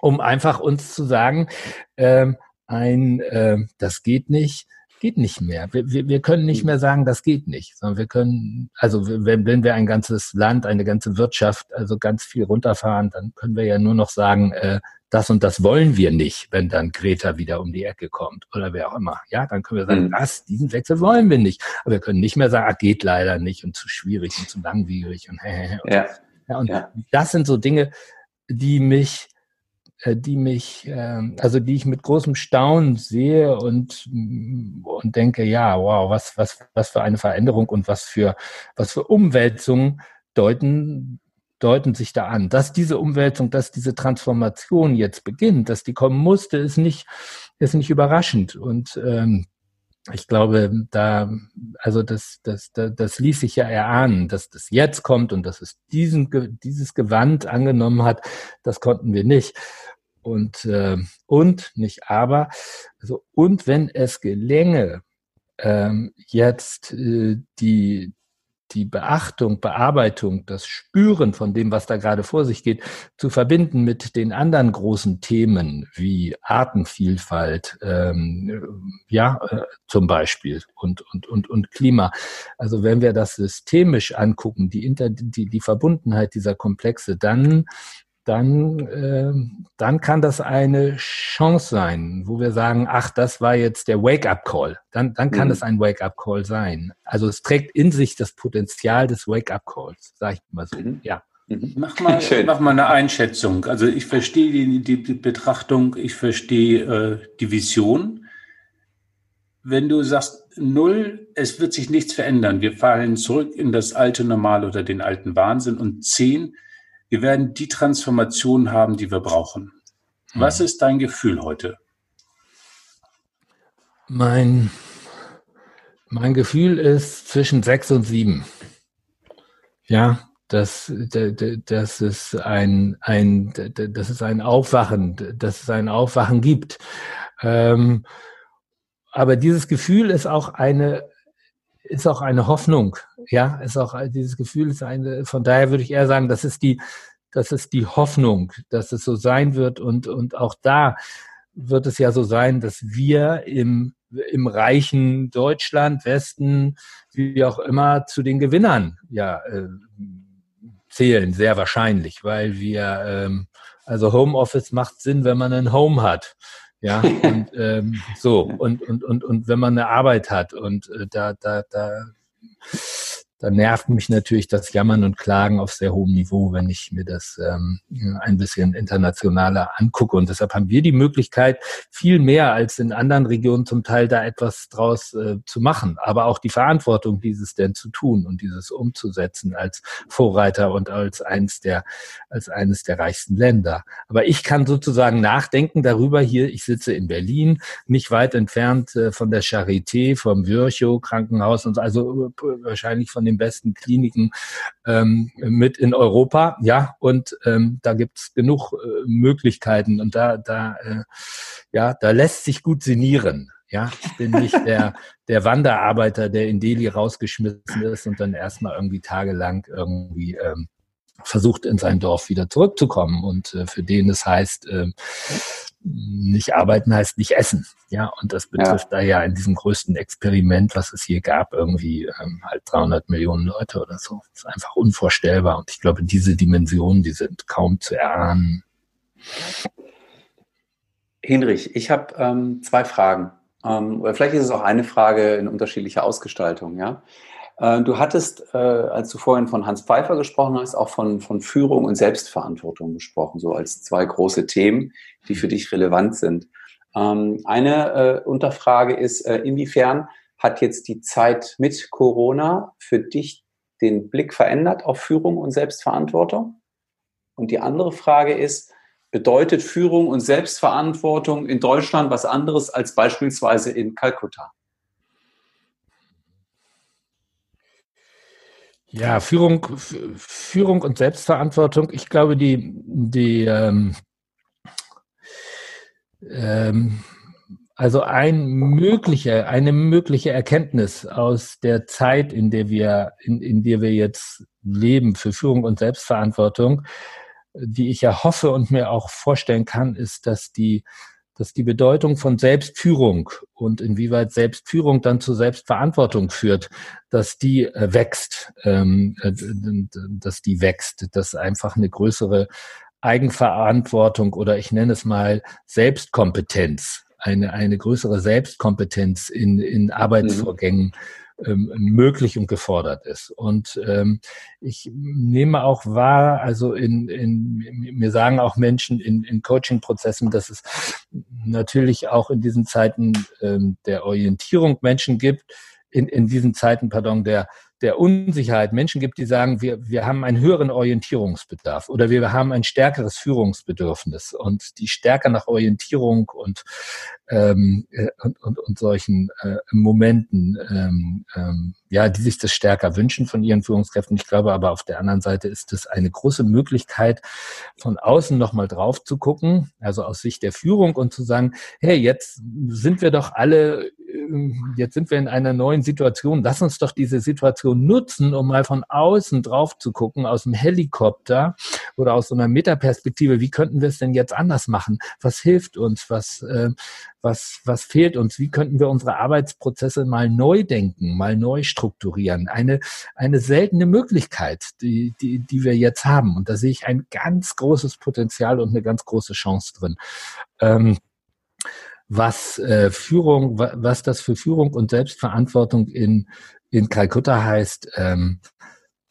um einfach uns zu sagen, ähm, ein, äh, das geht nicht, geht nicht mehr. Wir, wir, wir können nicht mehr sagen, das geht nicht, sondern wir können, also wenn, wenn wir ein ganzes Land, eine ganze Wirtschaft, also ganz viel runterfahren, dann können wir ja nur noch sagen, äh, das und das wollen wir nicht, wenn dann Greta wieder um die Ecke kommt oder wer auch immer. Ja, dann können wir sagen, mhm. das, diesen Wechsel wollen wir nicht. Aber wir können nicht mehr sagen, ah, geht leider nicht und zu schwierig und zu langwierig und, und ja. ja. Und ja. das sind so Dinge, die mich, äh, die mich, ähm, also die ich mit großem Staunen sehe und, und denke, ja, wow, was, was, was für eine Veränderung und was für, was für Umwälzungen deuten deuten sich da an. Dass diese Umwälzung, dass diese Transformation jetzt beginnt, dass die kommen musste, ist nicht, ist nicht überraschend. Und ähm, ich glaube, da, also das, das, das, das ließ sich ja erahnen, dass das jetzt kommt und dass es diesen, dieses Gewand angenommen hat, das konnten wir nicht. Und, äh, und, nicht aber, also, und wenn es gelänge, ähm, jetzt äh, die, die Beachtung, Bearbeitung, das Spüren von dem, was da gerade vor sich geht, zu verbinden mit den anderen großen Themen wie Artenvielfalt, ähm, ja, äh, zum Beispiel und, und, und, und Klima. Also wenn wir das systemisch angucken, die, Inter, die, die Verbundenheit dieser Komplexe, dann dann, äh, dann kann das eine Chance sein, wo wir sagen, ach, das war jetzt der Wake-up-Call. Dann, dann kann mhm. es ein Wake-up-Call sein. Also es trägt in sich das Potenzial des Wake-up-Calls, sage ich mal so. Mhm. Ja. Mhm. Mach mal, mach mal eine Einschätzung. Also ich verstehe die, die Betrachtung, ich verstehe äh, die Vision. Wenn du sagst, null, es wird sich nichts verändern, wir fallen zurück in das alte Normal oder den alten Wahnsinn und zehn, wir werden die Transformation haben, die wir brauchen. Was hm. ist dein Gefühl heute? Mein, mein Gefühl ist zwischen sechs und sieben. Ja, das, das ist ein, ein, das ist ein Aufwachen, dass es ein Aufwachen gibt. Ähm, aber dieses Gefühl ist auch eine, ist auch eine Hoffnung. Ja, ist auch dieses Gefühl ist eine, von daher würde ich eher sagen, das ist die, das ist die Hoffnung, dass es so sein wird und, und auch da wird es ja so sein, dass wir im, im reichen Deutschland, Westen, wie auch immer, zu den Gewinnern ja äh, zählen, sehr wahrscheinlich, weil wir, ähm, also Homeoffice macht Sinn, wenn man ein Home hat. Ja, und ähm, so, und, und, und, und wenn man eine Arbeit hat und äh, da, da, da da nervt mich natürlich das Jammern und Klagen auf sehr hohem Niveau, wenn ich mir das ähm, ein bisschen internationaler angucke. Und deshalb haben wir die Möglichkeit, viel mehr als in anderen Regionen zum Teil da etwas draus äh, zu machen, aber auch die Verantwortung, dieses denn zu tun und dieses umzusetzen als Vorreiter und als eines der, als eines der reichsten Länder. Aber ich kann sozusagen nachdenken darüber hier, ich sitze in Berlin, nicht weit entfernt äh, von der Charité, vom Virchow Krankenhaus und also äh, wahrscheinlich von den besten Kliniken ähm, mit in Europa. Ja, und ähm, da gibt's genug äh, Möglichkeiten und da, da, äh, ja, da lässt sich gut sinnieren. Ja, ich bin nicht der, der Wanderarbeiter, der in Delhi rausgeschmissen ist und dann erstmal irgendwie tagelang irgendwie ähm, versucht, in sein Dorf wieder zurückzukommen und äh, für den es heißt, äh, nicht arbeiten heißt nicht essen. Ja, und das betrifft ja. da ja in diesem größten Experiment, was es hier gab, irgendwie ähm, halt 300 Millionen Leute oder so. Das ist einfach unvorstellbar. Und ich glaube, diese Dimensionen, die sind kaum zu erahnen. Hinrich, ich habe ähm, zwei Fragen. Ähm, oder vielleicht ist es auch eine Frage in unterschiedlicher Ausgestaltung. Ja, du hattest, äh, als du vorhin von Hans Pfeiffer gesprochen hast, auch von, von Führung und Selbstverantwortung gesprochen, so als zwei große Themen, die für dich relevant sind. Ähm, eine äh, Unterfrage ist, inwiefern hat jetzt die Zeit mit Corona für dich den Blick verändert auf Führung und Selbstverantwortung? Und die andere Frage ist, bedeutet Führung und Selbstverantwortung in Deutschland was anderes als beispielsweise in Kalkutta? Ja, Führung, Führung und Selbstverantwortung. Ich glaube, die, die ähm, ähm, also ein mögliche, eine mögliche Erkenntnis aus der Zeit, in der wir, in, in der wir jetzt leben für Führung und Selbstverantwortung, die ich ja hoffe und mir auch vorstellen kann, ist, dass die dass die Bedeutung von Selbstführung und inwieweit Selbstführung dann zu Selbstverantwortung führt, dass die äh, wächst, ähm, äh, dass die wächst, dass einfach eine größere Eigenverantwortung oder ich nenne es mal Selbstkompetenz, eine, eine größere Selbstkompetenz in, in Arbeitsvorgängen mhm ähm, möglich und gefordert ist. Und ähm, ich nehme auch wahr, also in, in mir sagen auch Menschen in, in Coaching-Prozessen, dass es natürlich auch in diesen Zeiten ähm, der Orientierung Menschen gibt, in, in diesen Zeiten, pardon, der der Unsicherheit Menschen gibt, die sagen, wir, wir haben einen höheren Orientierungsbedarf oder wir haben ein stärkeres Führungsbedürfnis und die stärker nach Orientierung und, ähm, äh, und, und, und solchen äh, Momenten, ähm, ähm, ja, die sich das stärker wünschen von ihren Führungskräften. Ich glaube aber auf der anderen Seite ist es eine große Möglichkeit, von außen nochmal drauf zu gucken, also aus Sicht der Führung und zu sagen, hey, jetzt sind wir doch alle ähm, jetzt sind wir in einer neuen Situation. Lass uns doch diese Situation nutzen, um mal von außen drauf zu gucken, aus dem Helikopter oder aus so einer Metaperspektive. Wie könnten wir es denn jetzt anders machen? Was hilft uns? Was, äh, was, was fehlt uns? Wie könnten wir unsere Arbeitsprozesse mal neu denken, mal neu strukturieren? Eine, eine seltene Möglichkeit, die, die, die wir jetzt haben. Und da sehe ich ein ganz großes Potenzial und eine ganz große Chance drin. Ähm, was äh, Führung, was das für Führung und Selbstverantwortung in, in Kalkutta heißt, ähm,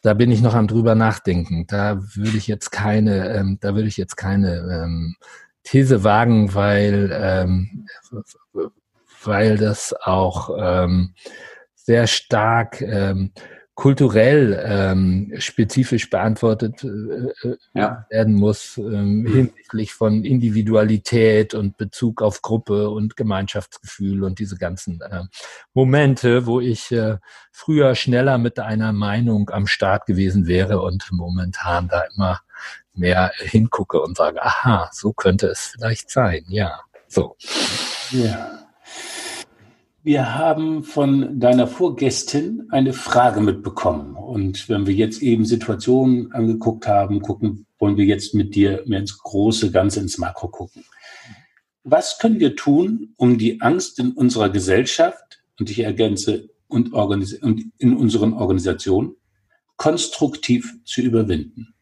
da bin ich noch am drüber nachdenken. Da würde ich jetzt keine, ähm, da würde ich jetzt keine ähm, These wagen, weil, ähm, weil das auch ähm, sehr stark ähm, kulturell ähm, spezifisch beantwortet äh, äh, ja. werden muss ähm, mhm. hinsichtlich von Individualität und Bezug auf Gruppe und Gemeinschaftsgefühl und diese ganzen äh, Momente, wo ich äh, früher schneller mit einer Meinung am Start gewesen wäre und momentan da immer mehr hingucke und sage, aha, so könnte es vielleicht sein, ja, so. Ja. Wir haben von deiner Vorgästin eine Frage mitbekommen. Und wenn wir jetzt eben Situationen angeguckt haben, gucken, wollen wir jetzt mit dir mehr ins große Ganze, ins Makro gucken. Was können wir tun, um die Angst in unserer Gesellschaft, und ich ergänze, und in unseren Organisationen konstruktiv zu überwinden?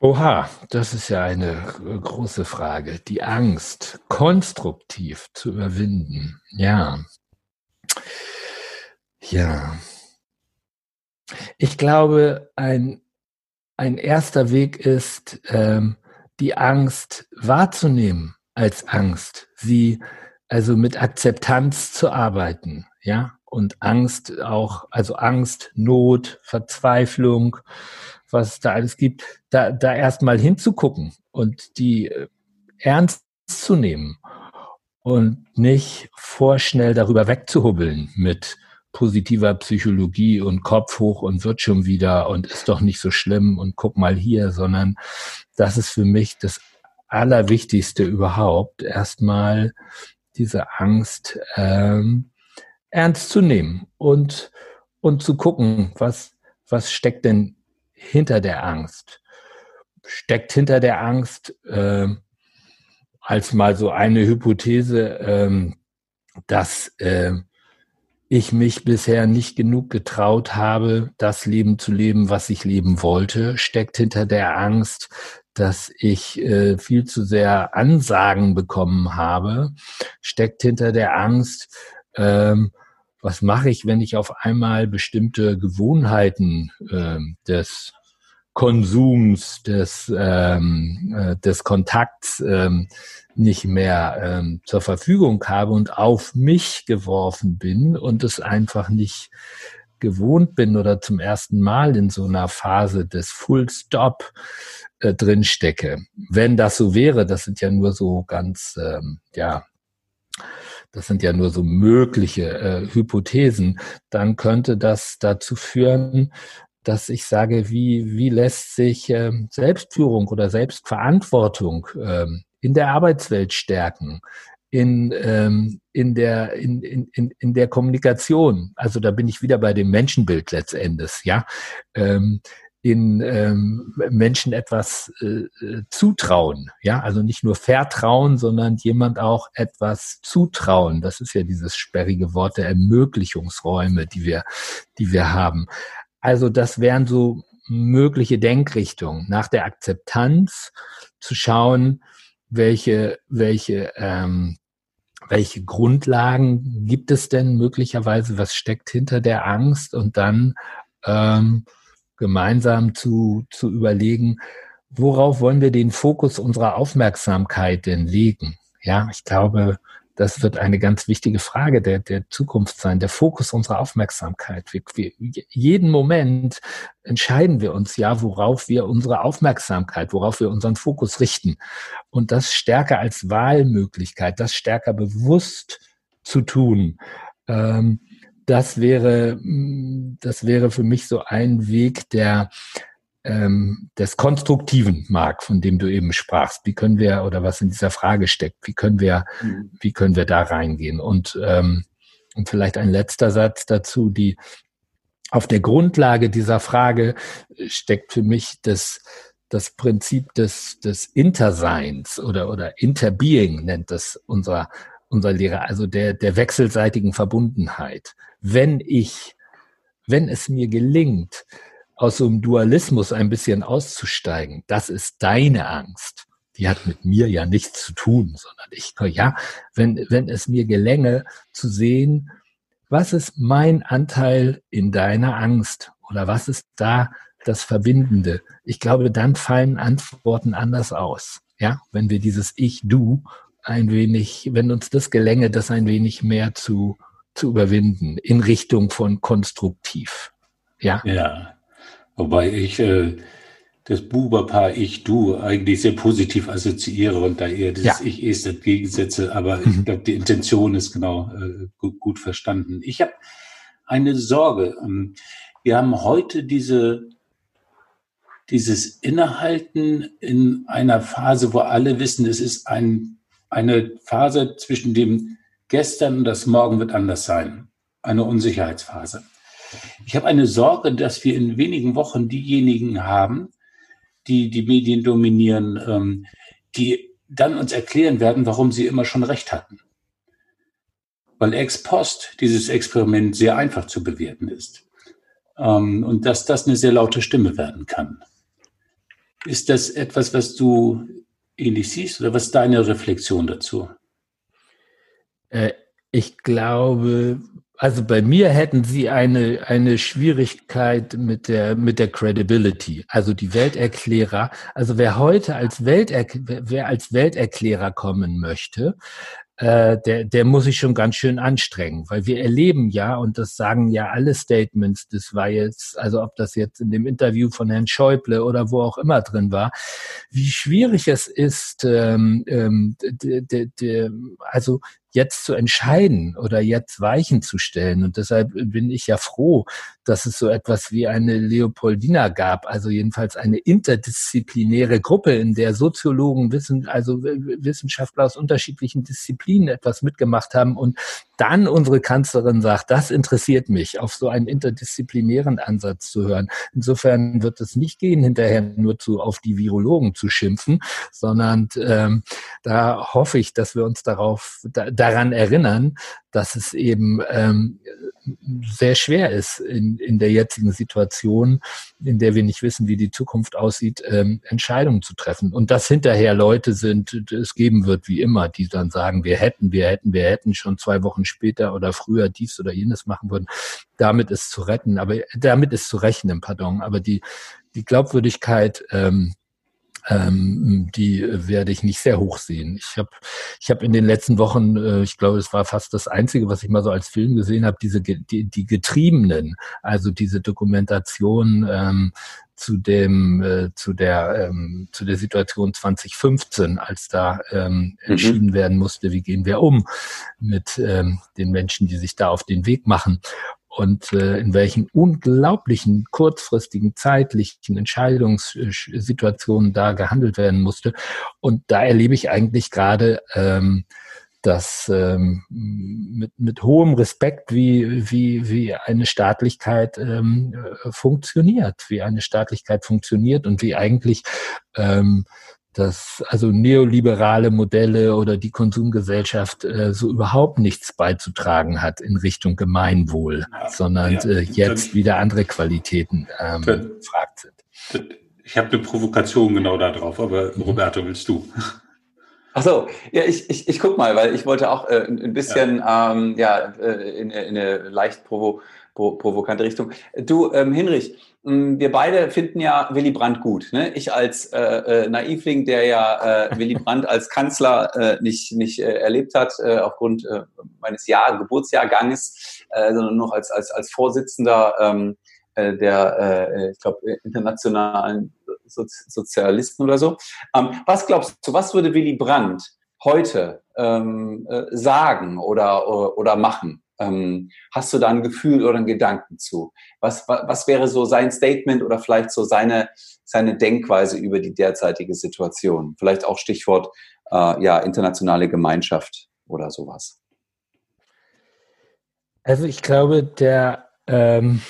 Oha, das ist ja eine äh, große Frage. Die Angst konstruktiv zu überwinden. Ja. Ja. Ich glaube, ein, ein erster Weg ist, ähm, die Angst wahrzunehmen als Angst, sie also mit Akzeptanz zu arbeiten, ja, und Angst auch, also Angst, Not, Verzweiflung, was es da alles gibt, da, da erstmal hinzugucken und die äh, ernst zu nehmen und nicht vorschnell darüber wegzuhubbeln mit positiver Psychologie und Kopf hoch und wird schon wieder und ist doch nicht so schlimm und guck mal hier, sondern das ist für mich das Allerwichtigste überhaupt, erstmal diese Angst ähm, ernst zu nehmen und, und zu gucken, was, was steckt denn hinter der Angst? Steckt hinter der Angst äh, als mal so eine Hypothese, äh, dass äh, ich mich bisher nicht genug getraut habe, das Leben zu leben, was ich leben wollte, steckt hinter der Angst, dass ich äh, viel zu sehr Ansagen bekommen habe, steckt hinter der Angst, ähm, was mache ich, wenn ich auf einmal bestimmte Gewohnheiten äh, des Konsums, des, ähm, äh, des Kontakts ähm, nicht mehr ähm, zur Verfügung habe und auf mich geworfen bin und es einfach nicht gewohnt bin oder zum ersten Mal in so einer Phase des Full Stop äh, drin stecke. Wenn das so wäre, das sind ja nur so ganz, ähm, ja, das sind ja nur so mögliche äh, Hypothesen, dann könnte das dazu führen, dass ich sage, wie, wie lässt sich äh, Selbstführung oder Selbstverantwortung ähm, in der Arbeitswelt stärken, in, ähm, in, der, in, in, in der Kommunikation. Also da bin ich wieder bei dem Menschenbild letztendlich, ja. Ähm, in ähm, Menschen etwas äh, zutrauen, ja, also nicht nur vertrauen, sondern jemand auch etwas zutrauen. Das ist ja dieses sperrige Wort der Ermöglichungsräume, die wir, die wir haben. Also das wären so mögliche Denkrichtungen nach der Akzeptanz zu schauen, welche welche ähm, welche Grundlagen gibt es denn möglicherweise, was steckt hinter der Angst und dann ähm, gemeinsam zu, zu überlegen, worauf wollen wir den Fokus unserer Aufmerksamkeit denn legen? Ja, ich glaube, das wird eine ganz wichtige Frage der, der Zukunft sein, der Fokus unserer Aufmerksamkeit. Wir, wir, jeden Moment entscheiden wir uns ja, worauf wir unsere Aufmerksamkeit, worauf wir unseren Fokus richten. Und das stärker als Wahlmöglichkeit, das stärker bewusst zu tun. Ähm, das wäre, mm, das wäre für mich so ein Weg, der ähm, des Konstruktiven mag, von dem du eben sprachst. Wie können wir oder was in dieser Frage steckt? Wie können wir, mhm. wie können wir da reingehen? Und ähm, und vielleicht ein letzter Satz dazu, die auf der Grundlage dieser Frage steckt für mich das, das Prinzip des, des Interseins oder, oder Interbeing nennt das unser, unser Lehrer, also der, der wechselseitigen Verbundenheit. Wenn ich, wenn es mir gelingt, aus so einem Dualismus ein bisschen auszusteigen, das ist deine Angst. Die hat mit mir ja nichts zu tun, sondern ich, ja, wenn, wenn es mir gelänge zu sehen, was ist mein Anteil in deiner Angst oder was ist da das Verbindende? Ich glaube, dann fallen Antworten anders aus. Ja, wenn wir dieses Ich, Du ein wenig, wenn uns das gelänge, das ein wenig mehr zu, zu überwinden in Richtung von konstruktiv. Ja. Ja. Wobei ich äh, das Buberpaar Ich-Du eigentlich sehr positiv assoziiere und da eher dieses ja. Ich-Es entgegensetze. Aber mhm. ich glaube, die Intention ist genau äh, gut, gut, verstanden. Ich habe eine Sorge. Ähm, wir haben heute diese, dieses Innehalten in einer Phase, wo alle wissen, es ist ein, eine Phase zwischen dem Gestern und das Morgen wird anders sein. Eine Unsicherheitsphase. Ich habe eine Sorge, dass wir in wenigen Wochen diejenigen haben, die die Medien dominieren, ähm, die dann uns erklären werden, warum sie immer schon recht hatten. Weil ex post dieses Experiment sehr einfach zu bewerten ist. Ähm, und dass das eine sehr laute Stimme werden kann. Ist das etwas, was du ähnlich siehst oder was ist deine Reflexion dazu? Äh, ich glaube, also bei mir hätten Sie eine, eine Schwierigkeit mit der, mit der Credibility. Also die Welterklärer. Also wer heute als Welter, wer als Welterklärer kommen möchte, äh, der, der muss sich schon ganz schön anstrengen, weil wir erleben ja, und das sagen ja alle Statements, das war jetzt, also ob das jetzt in dem Interview von Herrn Schäuble oder wo auch immer drin war, wie schwierig es ist, ähm, ähm, de, de, de, also jetzt zu entscheiden oder jetzt Weichen zu stellen. Und deshalb bin ich ja froh, dass es so etwas wie eine Leopoldina gab, also jedenfalls eine interdisziplinäre Gruppe, in der Soziologen, Wissen, also Wissenschaftler aus unterschiedlichen Disziplinen etwas mitgemacht haben und dann unsere Kanzlerin sagt, das interessiert mich, auf so einen interdisziplinären Ansatz zu hören. Insofern wird es nicht gehen, hinterher nur zu auf die Virologen zu schimpfen, sondern ähm, da hoffe ich, dass wir uns darauf da, daran erinnern, dass es eben ähm, sehr schwer ist in, in der jetzigen Situation, in der wir nicht wissen, wie die Zukunft aussieht, ähm, Entscheidungen zu treffen. Und dass hinterher Leute sind, es geben wird, wie immer, die dann sagen, wir hätten, wir hätten, wir hätten schon zwei Wochen später oder früher dies oder jenes machen würden. Damit ist zu retten, aber damit ist zu rechnen, pardon. Aber die, die Glaubwürdigkeit, ähm, ähm, die werde ich nicht sehr hoch sehen. Ich habe ich hab in den letzten Wochen, äh, ich glaube, es war fast das Einzige, was ich mal so als Film gesehen habe, diese die, die Getriebenen, also diese Dokumentation ähm, zu dem äh, zu der ähm, zu der Situation 2015, als da ähm, mhm. entschieden mhm. werden musste, wie gehen wir um mit ähm, den Menschen, die sich da auf den Weg machen und äh, in welchen unglaublichen kurzfristigen zeitlichen Entscheidungssituationen da gehandelt werden musste. Und da erlebe ich eigentlich gerade ähm, dass ähm, mit, mit hohem Respekt, wie, wie, wie eine Staatlichkeit ähm, äh, funktioniert, wie eine Staatlichkeit funktioniert und wie eigentlich ähm, dass also neoliberale Modelle oder die Konsumgesellschaft äh, so überhaupt nichts beizutragen hat in Richtung Gemeinwohl, ja, sondern ja, äh, jetzt wieder andere Qualitäten ähm, gefragt sind. Ich habe eine Provokation genau da drauf, aber mhm. Roberto, willst du? Ach so, ja, ich, ich, ich guck mal, weil ich wollte auch äh, ein bisschen ja, ähm, ja äh, in, in eine leicht provo, provokante Richtung. Du, ähm, Hinrich, wir beide finden ja Willy Brandt gut. Ne? Ich als äh, äh, Naivling, der ja äh, Willy Brandt als Kanzler äh, nicht, nicht äh, erlebt hat, äh, aufgrund äh, meines Jahr, Geburtsjahrganges, äh, sondern noch als, als, als Vorsitzender ähm, äh, der, äh, ich glaube, internationalen Sozi Sozialisten oder so. Ähm, was glaubst du, was würde Willy Brandt heute ähm, äh, sagen oder, oder machen? Ähm, hast du da ein Gefühl oder einen Gedanken zu? Was, was, was wäre so sein Statement oder vielleicht so seine, seine Denkweise über die derzeitige Situation? Vielleicht auch Stichwort äh, ja, internationale Gemeinschaft oder sowas. Also ich glaube, der ähm,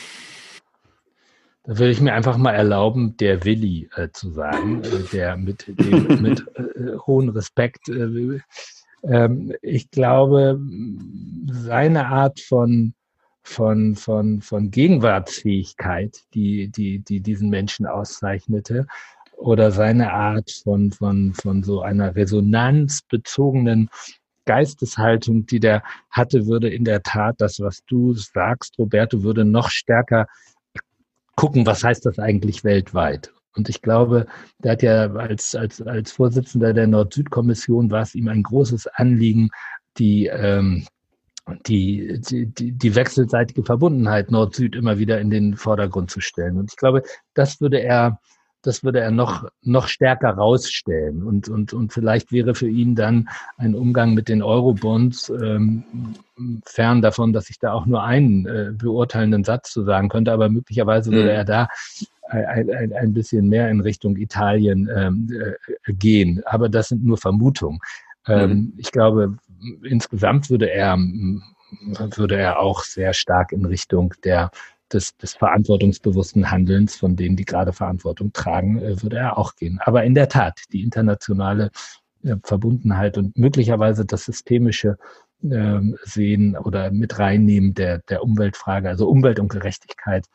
da würde ich mir einfach mal erlauben, der Willi äh, zu sagen, äh, der mit dem mit äh, hohem Respekt. Äh, ähm, ich glaube, seine Art von von von von Gegenwartsfähigkeit, die die die diesen Menschen auszeichnete, oder seine Art von von von so einer resonanzbezogenen Geisteshaltung, die der hatte, würde in der Tat das, was du sagst, Roberto, würde noch stärker gucken, was heißt das eigentlich weltweit. Und ich glaube, der hat ja als, als, als Vorsitzender der Nord-Süd-Kommission war es ihm ein großes Anliegen, die, ähm, die, die, die wechselseitige Verbundenheit Nord-Süd immer wieder in den Vordergrund zu stellen. Und ich glaube, das würde er das würde er noch, noch stärker rausstellen. Und, und, und vielleicht wäre für ihn dann ein Umgang mit den Eurobonds ähm, fern davon, dass ich da auch nur einen äh, beurteilenden Satz zu sagen könnte, aber möglicherweise würde mhm. er da ein, ein, ein bisschen mehr in Richtung Italien ähm, äh, gehen. Aber das sind nur Vermutungen. Ähm, mhm. Ich glaube, insgesamt würde er, würde er auch sehr stark in Richtung der des, des verantwortungsbewussten Handelns von denen, die gerade Verantwortung tragen, äh, würde er auch gehen. Aber in der Tat, die internationale äh, Verbundenheit und möglicherweise das systemische äh, Sehen oder mit reinnehmen der, der Umweltfrage, also Umwelt und Gerechtigkeit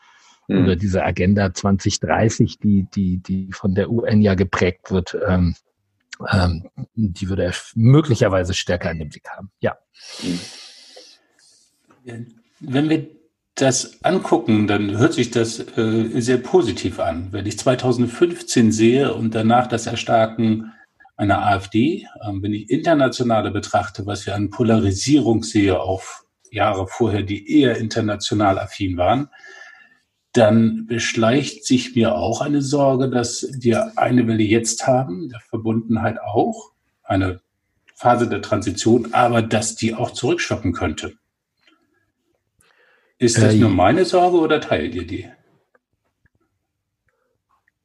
mhm. oder diese Agenda 2030, die, die, die von der UN ja geprägt wird, ähm, ähm, die würde er möglicherweise stärker in den Blick haben. Ja. Wenn wir das angucken, dann hört sich das äh, sehr positiv an. Wenn ich 2015 sehe und danach das Erstarken einer AfD, äh, wenn ich internationale betrachte, was wir an Polarisierung sehe, auf Jahre vorher, die eher international affin waren, dann beschleicht sich mir auch eine Sorge, dass wir eine Welle jetzt haben, der Verbundenheit auch, eine Phase der Transition, aber dass die auch zurückschoppen könnte. Ist das äh, nur meine Sorge oder teilt ihr die?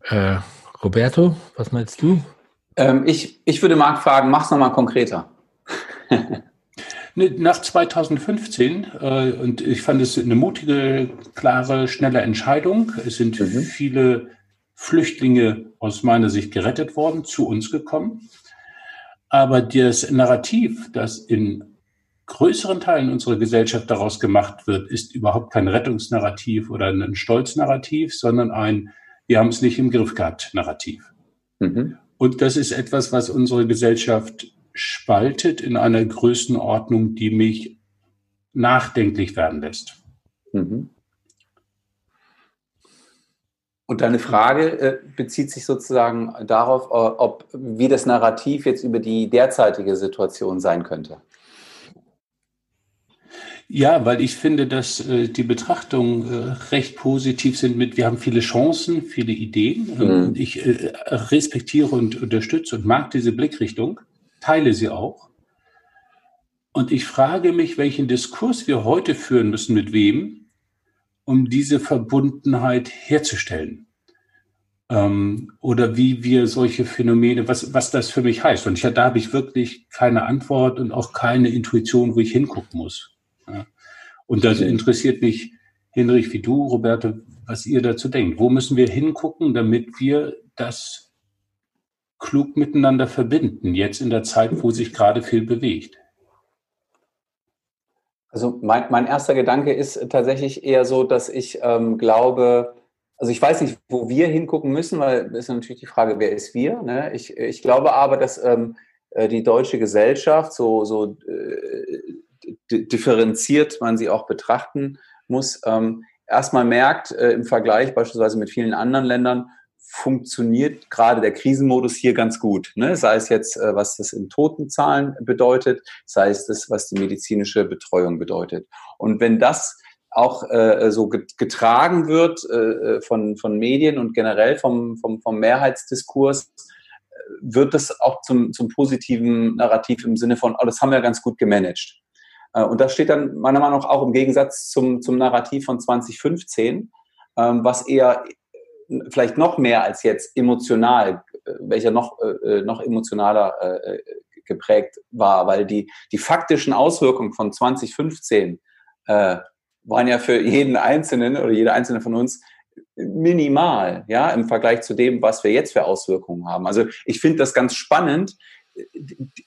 Äh, Roberto, was meinst du? Ähm, ich, ich würde Marc fragen, mach's nochmal konkreter. Nach 2015, äh, und ich fand es eine mutige, klare, schnelle Entscheidung. Es sind mhm. viele Flüchtlinge aus meiner Sicht gerettet worden, zu uns gekommen. Aber das Narrativ, das in größeren Teilen unserer Gesellschaft daraus gemacht wird, ist überhaupt kein Rettungsnarrativ oder ein Stolznarrativ, sondern ein Wir haben es nicht im Griff gehabt Narrativ. Mhm. Und das ist etwas, was unsere Gesellschaft spaltet in einer Größenordnung, die mich nachdenklich werden lässt. Mhm. Und deine Frage äh, bezieht sich sozusagen darauf, äh, ob wie das Narrativ jetzt über die derzeitige Situation sein könnte. Ja, weil ich finde, dass äh, die Betrachtungen äh, recht positiv sind mit, wir haben viele Chancen, viele Ideen. Mhm. Ich äh, respektiere und unterstütze und mag diese Blickrichtung, teile sie auch. Und ich frage mich, welchen Diskurs wir heute führen müssen, mit wem, um diese Verbundenheit herzustellen. Ähm, oder wie wir solche Phänomene, was, was das für mich heißt. Und ich, da habe ich wirklich keine Antwort und auch keine Intuition, wo ich hingucken muss. Ja. Und das interessiert mich, Hinrich, wie du, Roberto, was ihr dazu denkt. Wo müssen wir hingucken, damit wir das klug miteinander verbinden, jetzt in der Zeit, wo sich gerade viel bewegt? Also mein, mein erster Gedanke ist tatsächlich eher so, dass ich ähm, glaube, also ich weiß nicht, wo wir hingucken müssen, weil ist natürlich die Frage, wer ist wir? Ne? Ich, ich glaube aber, dass ähm, äh, die deutsche Gesellschaft so, so äh, differenziert man sie auch betrachten muss, ähm, erstmal merkt, äh, im Vergleich beispielsweise mit vielen anderen Ländern, funktioniert gerade der Krisenmodus hier ganz gut. Ne? Sei es jetzt, äh, was das in Totenzahlen bedeutet, sei es das, was die medizinische Betreuung bedeutet. Und wenn das auch äh, so getragen wird äh, von, von Medien und generell vom, vom, vom Mehrheitsdiskurs, äh, wird das auch zum, zum positiven Narrativ im Sinne von, oh, das haben wir ganz gut gemanagt. Äh, und das steht dann meiner Meinung nach auch im Gegensatz zum, zum Narrativ von 2015, ähm, was eher äh, vielleicht noch mehr als jetzt emotional, äh, welcher noch, noch emotionaler geprägt war, weil die, die faktischen Auswirkungen von 2015 äh, waren ja für jeden Einzelnen oder jede Einzelne von uns minimal, ja, im Vergleich zu dem, was wir jetzt für Auswirkungen haben. Also ich finde das ganz spannend,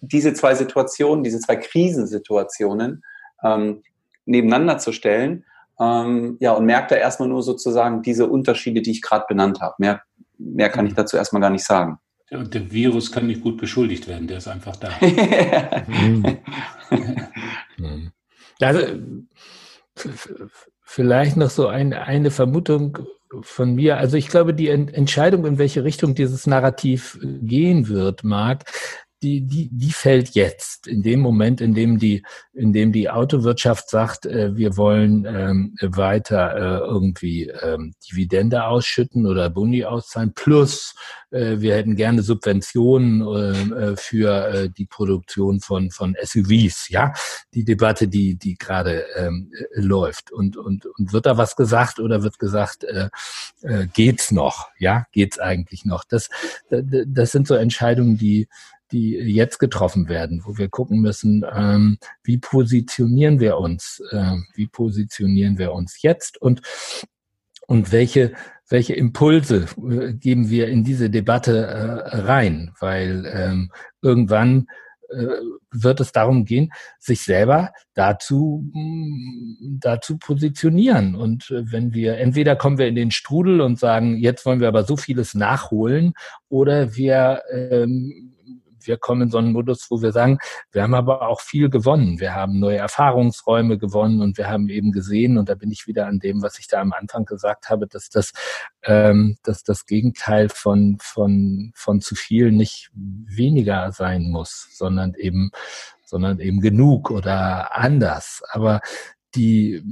diese zwei Situationen, diese zwei Krisensituationen ähm, nebeneinander zu stellen. Ähm, ja, und merkt da erstmal nur sozusagen diese Unterschiede, die ich gerade benannt habe. Mehr, mehr kann ich dazu erstmal gar nicht sagen. Ja, und der Virus kann nicht gut beschuldigt werden, der ist einfach da. also, vielleicht noch so ein, eine Vermutung von mir. Also ich glaube, die Entscheidung, in welche Richtung dieses Narrativ gehen wird, Marc, die, die, die fällt jetzt, in dem Moment, in dem die, in dem die Autowirtschaft sagt, äh, wir wollen ähm, weiter äh, irgendwie ähm, Dividende ausschütten oder Boni auszahlen, plus äh, wir hätten gerne Subventionen äh, äh für äh, die Produktion von, von SUVs, ja, die Debatte, die, die gerade ähm, äh, läuft. Und, und, und wird da was gesagt oder wird gesagt, äh, äh, geht's noch? Ja, geht's eigentlich noch? Das, das sind so Entscheidungen, die, die jetzt getroffen werden, wo wir gucken müssen, ähm, wie positionieren wir uns, äh, wie positionieren wir uns jetzt und und welche welche Impulse äh, geben wir in diese Debatte äh, rein, weil ähm, irgendwann äh, wird es darum gehen, sich selber dazu, dazu positionieren. Und äh, wenn wir, entweder kommen wir in den Strudel und sagen, jetzt wollen wir aber so vieles nachholen, oder wir ähm, wir kommen in so einen Modus, wo wir sagen, wir haben aber auch viel gewonnen. Wir haben neue Erfahrungsräume gewonnen und wir haben eben gesehen, und da bin ich wieder an dem, was ich da am Anfang gesagt habe, dass das, ähm, dass das Gegenteil von, von, von zu viel nicht weniger sein muss, sondern eben, sondern eben genug oder anders. Aber die,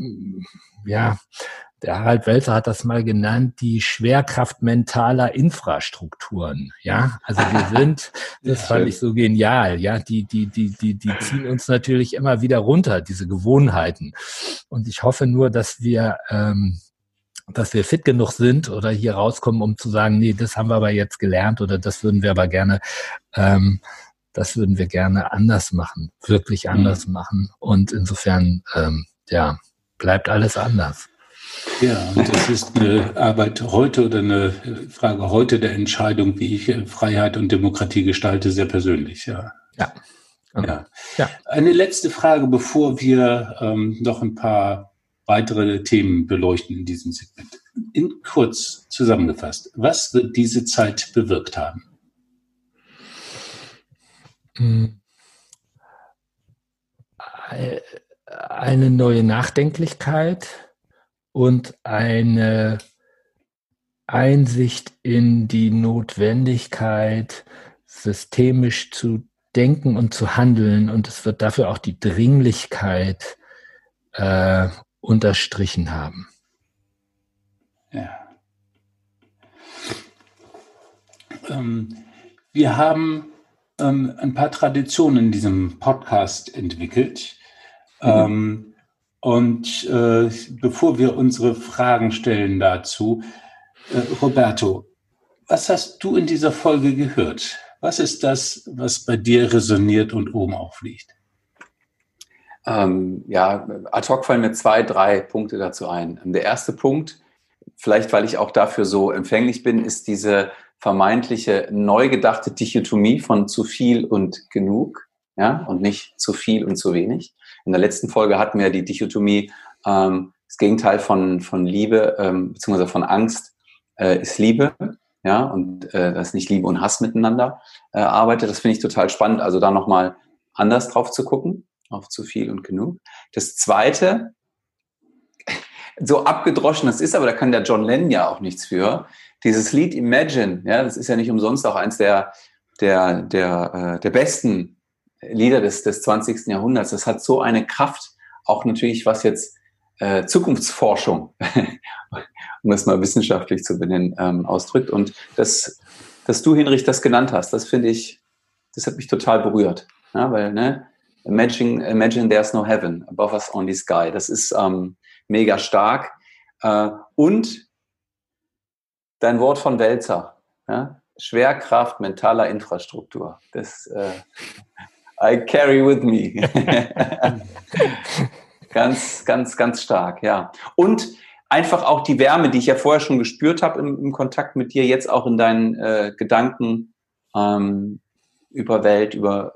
ja, der Harald Welzer hat das mal genannt, die Schwerkraft mentaler Infrastrukturen. Ja, also wir sind, das fand ich so genial. Ja, die, die, die, die, die ziehen uns natürlich immer wieder runter, diese Gewohnheiten. Und ich hoffe nur, dass wir, ähm, dass wir fit genug sind oder hier rauskommen, um zu sagen, nee, das haben wir aber jetzt gelernt oder das würden wir aber gerne, ähm, das würden wir gerne anders machen, wirklich anders mhm. machen. Und insofern, ähm, ja, bleibt alles anders. Ja, und das ist eine Arbeit heute oder eine Frage heute der Entscheidung, wie ich Freiheit und Demokratie gestalte, sehr persönlich, ja. Ja. Genau. Ja. ja. Eine letzte Frage, bevor wir ähm, noch ein paar weitere Themen beleuchten in diesem Segment. In kurz zusammengefasst, was wird diese Zeit bewirkt haben? Hm. Eine neue Nachdenklichkeit, und eine Einsicht in die Notwendigkeit, systemisch zu denken und zu handeln. Und es wird dafür auch die Dringlichkeit äh, unterstrichen haben. Ja. Ähm, wir haben ähm, ein paar Traditionen in diesem Podcast entwickelt. Mhm. Ähm, und äh, bevor wir unsere Fragen stellen dazu, äh, Roberto, was hast du in dieser Folge gehört? Was ist das, was bei dir resoniert und oben aufliegt? Ähm, ja, ad hoc fallen mir zwei, drei Punkte dazu ein. Der erste Punkt, vielleicht weil ich auch dafür so empfänglich bin, ist diese vermeintliche neu gedachte Dichotomie von zu viel und genug, ja, und nicht zu viel und zu wenig. In der letzten Folge hatten wir die Dichotomie, ähm, das Gegenteil von, von Liebe, ähm, beziehungsweise von Angst äh, ist Liebe. Ja, und äh, dass nicht Liebe und Hass miteinander äh, arbeitet. Das finde ich total spannend, also da nochmal anders drauf zu gucken, auf zu viel und genug. Das zweite, so abgedroschen das ist, aber da kann der John Lennon ja auch nichts für. Dieses Lied Imagine, ja, das ist ja nicht umsonst auch eins der, der, der, äh, der besten Lieder des, des 20. Jahrhunderts. Das hat so eine Kraft, auch natürlich was jetzt äh, Zukunftsforschung, um es mal wissenschaftlich zu benennen, ähm, ausdrückt. Und das, dass du, Hinrich, das genannt hast, das finde ich, das hat mich total berührt. Ja, weil, ne, Imagine, imagine there's no heaven, above us only sky. Das ist ähm, mega stark. Äh, und dein Wort von Wälzer. Ja? Schwerkraft mentaler Infrastruktur. Das äh, I carry with me. ganz, ganz, ganz stark, ja. Und einfach auch die Wärme, die ich ja vorher schon gespürt habe im, im Kontakt mit dir, jetzt auch in deinen äh, Gedanken ähm, über Welt, über,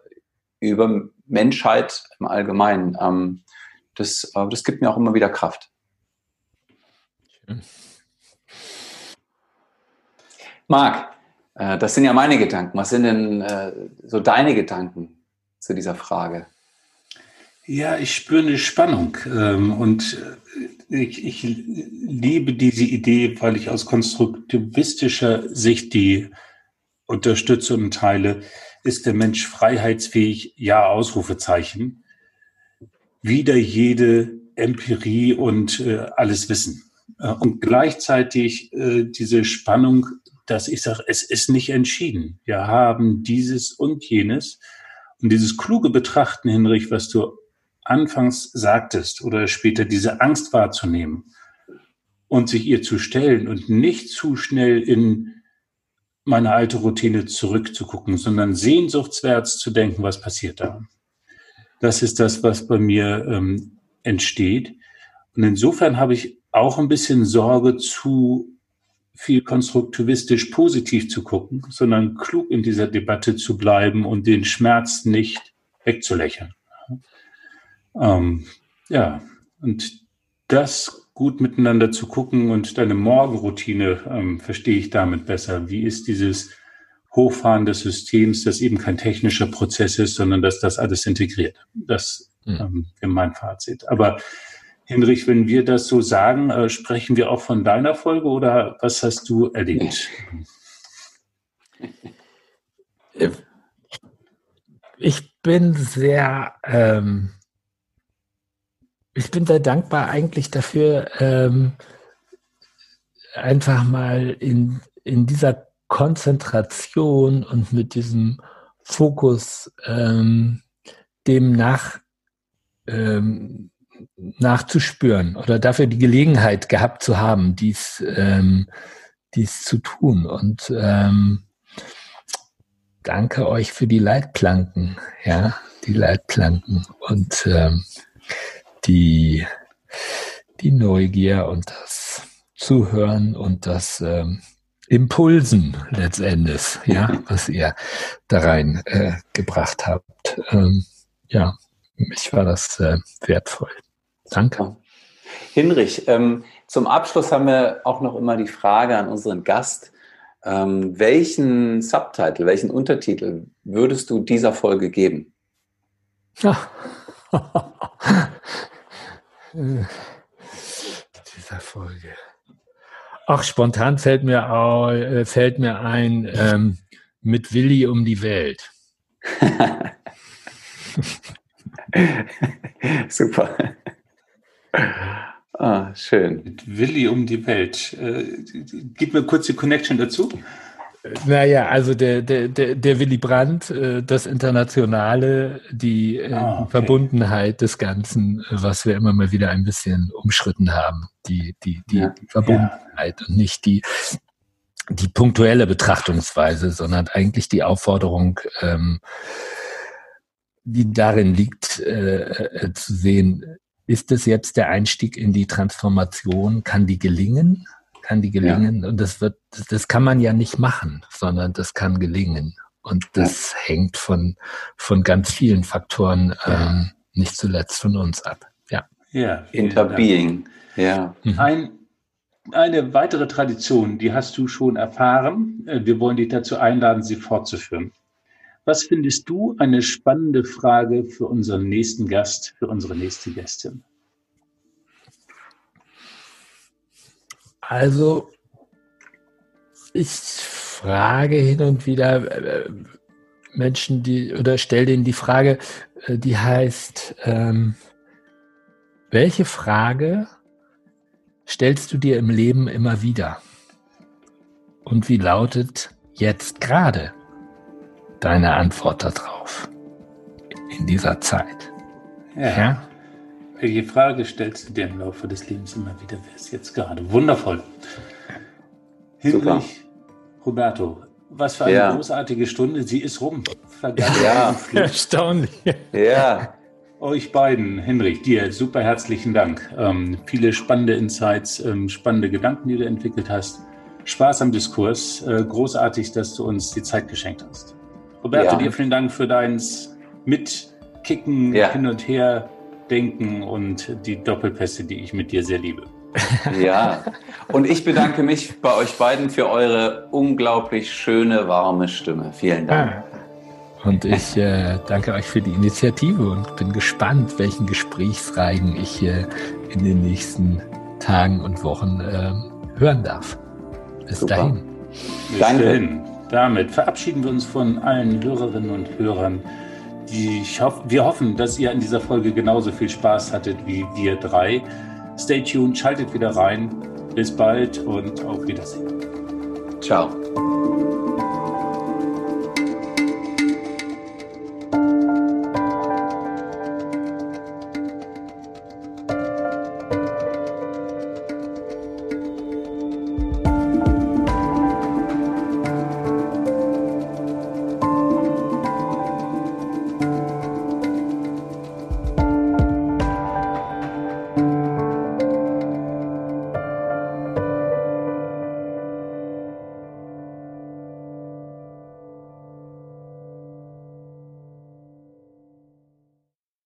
über Menschheit im Allgemeinen. Ähm, das, äh, das gibt mir auch immer wieder Kraft. Marc, äh, das sind ja meine Gedanken. Was sind denn äh, so deine Gedanken zu dieser Frage? Ja, ich spüre eine Spannung ähm, und äh, ich, ich liebe diese Idee, weil ich aus konstruktivistischer Sicht die unterstütze und teile. Ist der Mensch freiheitsfähig? Ja, Ausrufezeichen. Wieder jede Empirie und äh, alles Wissen. Äh, und gleichzeitig äh, diese Spannung, dass ich sage, es ist nicht entschieden. Wir haben dieses und jenes. Und dieses kluge Betrachten, Hinrich, was du anfangs sagtest oder später diese Angst wahrzunehmen und sich ihr zu stellen und nicht zu schnell in meine alte Routine zurückzugucken, sondern sehnsuchtswärts zu denken, was passiert da. Das ist das, was bei mir ähm, entsteht. Und insofern habe ich auch ein bisschen Sorge, zu viel konstruktivistisch positiv zu gucken, sondern klug in dieser Debatte zu bleiben und den Schmerz nicht wegzulächeln. Ähm, ja, und das gut miteinander zu gucken und deine Morgenroutine ähm, verstehe ich damit besser. Wie ist dieses Hochfahren des Systems, das eben kein technischer Prozess ist, sondern dass das alles integriert. Das hm. ähm, ist mein Fazit. Aber Hinrich, wenn wir das so sagen, äh, sprechen wir auch von deiner Folge oder was hast du erlebt? Ich bin sehr ähm, ich bin sehr dankbar eigentlich dafür, ähm, einfach mal in, in dieser Konzentration und mit diesem Fokus ähm, dem nach, ähm, nachzuspüren oder dafür die Gelegenheit gehabt zu haben, dies, ähm, dies zu tun. Und ähm, danke euch für die Leitplanken, ja, die Leitplanken. Und ähm, die, die Neugier und das Zuhören und das ähm, Impulsen letztendlich, ja, was ihr da rein äh, gebracht habt. Ähm, ja, mich war das äh, wertvoll. Danke. Hinrich, ähm, zum Abschluss haben wir auch noch immer die Frage an unseren Gast. Ähm, welchen Subtitle, welchen Untertitel würdest du dieser Folge geben? Ja. dieser Folge. Ach, spontan fällt mir, auch, äh, fällt mir ein, ähm, mit Willi um die Welt. Super. Ah, schön. Mit Willi um die Welt. Äh, gib mir kurz die Connection dazu. Naja, also der, der, der, der Willy Brandt, äh, das Internationale, die, äh, ah, okay. Verbundenheit des Ganzen, was wir immer mal wieder ein bisschen umschritten haben. Die, die, die, ja. Verbundenheit ja. und nicht die, die punktuelle Betrachtungsweise, sondern eigentlich die Aufforderung, ähm, die darin liegt, äh, äh, zu sehen, ist es jetzt der Einstieg in die Transformation? Kann die gelingen? kann die gelingen. Ja. Und das wird, das kann man ja nicht machen, sondern das kann gelingen. Und das ja. hängt von, von ganz vielen Faktoren, ähm, nicht zuletzt von uns ab. Ja. Ja. Interbeing. Ja. Mhm. Ein, eine weitere Tradition, die hast du schon erfahren. Äh, wir wollen dich dazu einladen, sie fortzuführen. Was findest du eine spannende Frage für unseren nächsten Gast, für unsere nächste Gästin? Also, ich frage hin und wieder äh, Menschen, die oder stelle denen die Frage, äh, die heißt, ähm, welche Frage stellst du dir im Leben immer wieder? Und wie lautet jetzt gerade deine Antwort darauf? in dieser Zeit. Ja. ja? Welche Frage stellst du dir im Laufe des Lebens immer wieder? Wer ist jetzt gerade? Wundervoll. Hinrich, Roberto, was für eine ja. großartige Stunde. Sie ist rum. Ja, erstaunlich. Ja. Euch beiden, Henrich, dir super herzlichen Dank. Ähm, viele spannende Insights, ähm, spannende Gedanken, die du entwickelt hast. Spaß am Diskurs. Äh, großartig, dass du uns die Zeit geschenkt hast. Roberto, ja. dir vielen Dank für deins Mitkicken, ja. hin und her denken und die Doppelpässe, die ich mit dir sehr liebe. Ja, und ich bedanke mich bei euch beiden für eure unglaublich schöne, warme Stimme. Vielen Dank. Ah. Und ich äh, danke euch für die Initiative und bin gespannt, welchen Gesprächsreigen ich äh, in den nächsten Tagen und Wochen äh, hören darf. Bis Super. dahin. Bis danke. dahin. Damit verabschieden wir uns von allen Hörerinnen und Hörern. Hoff, wir hoffen, dass ihr an dieser Folge genauso viel Spaß hattet wie wir drei. Stay tuned, schaltet wieder rein. Bis bald und auf Wiedersehen. Ciao.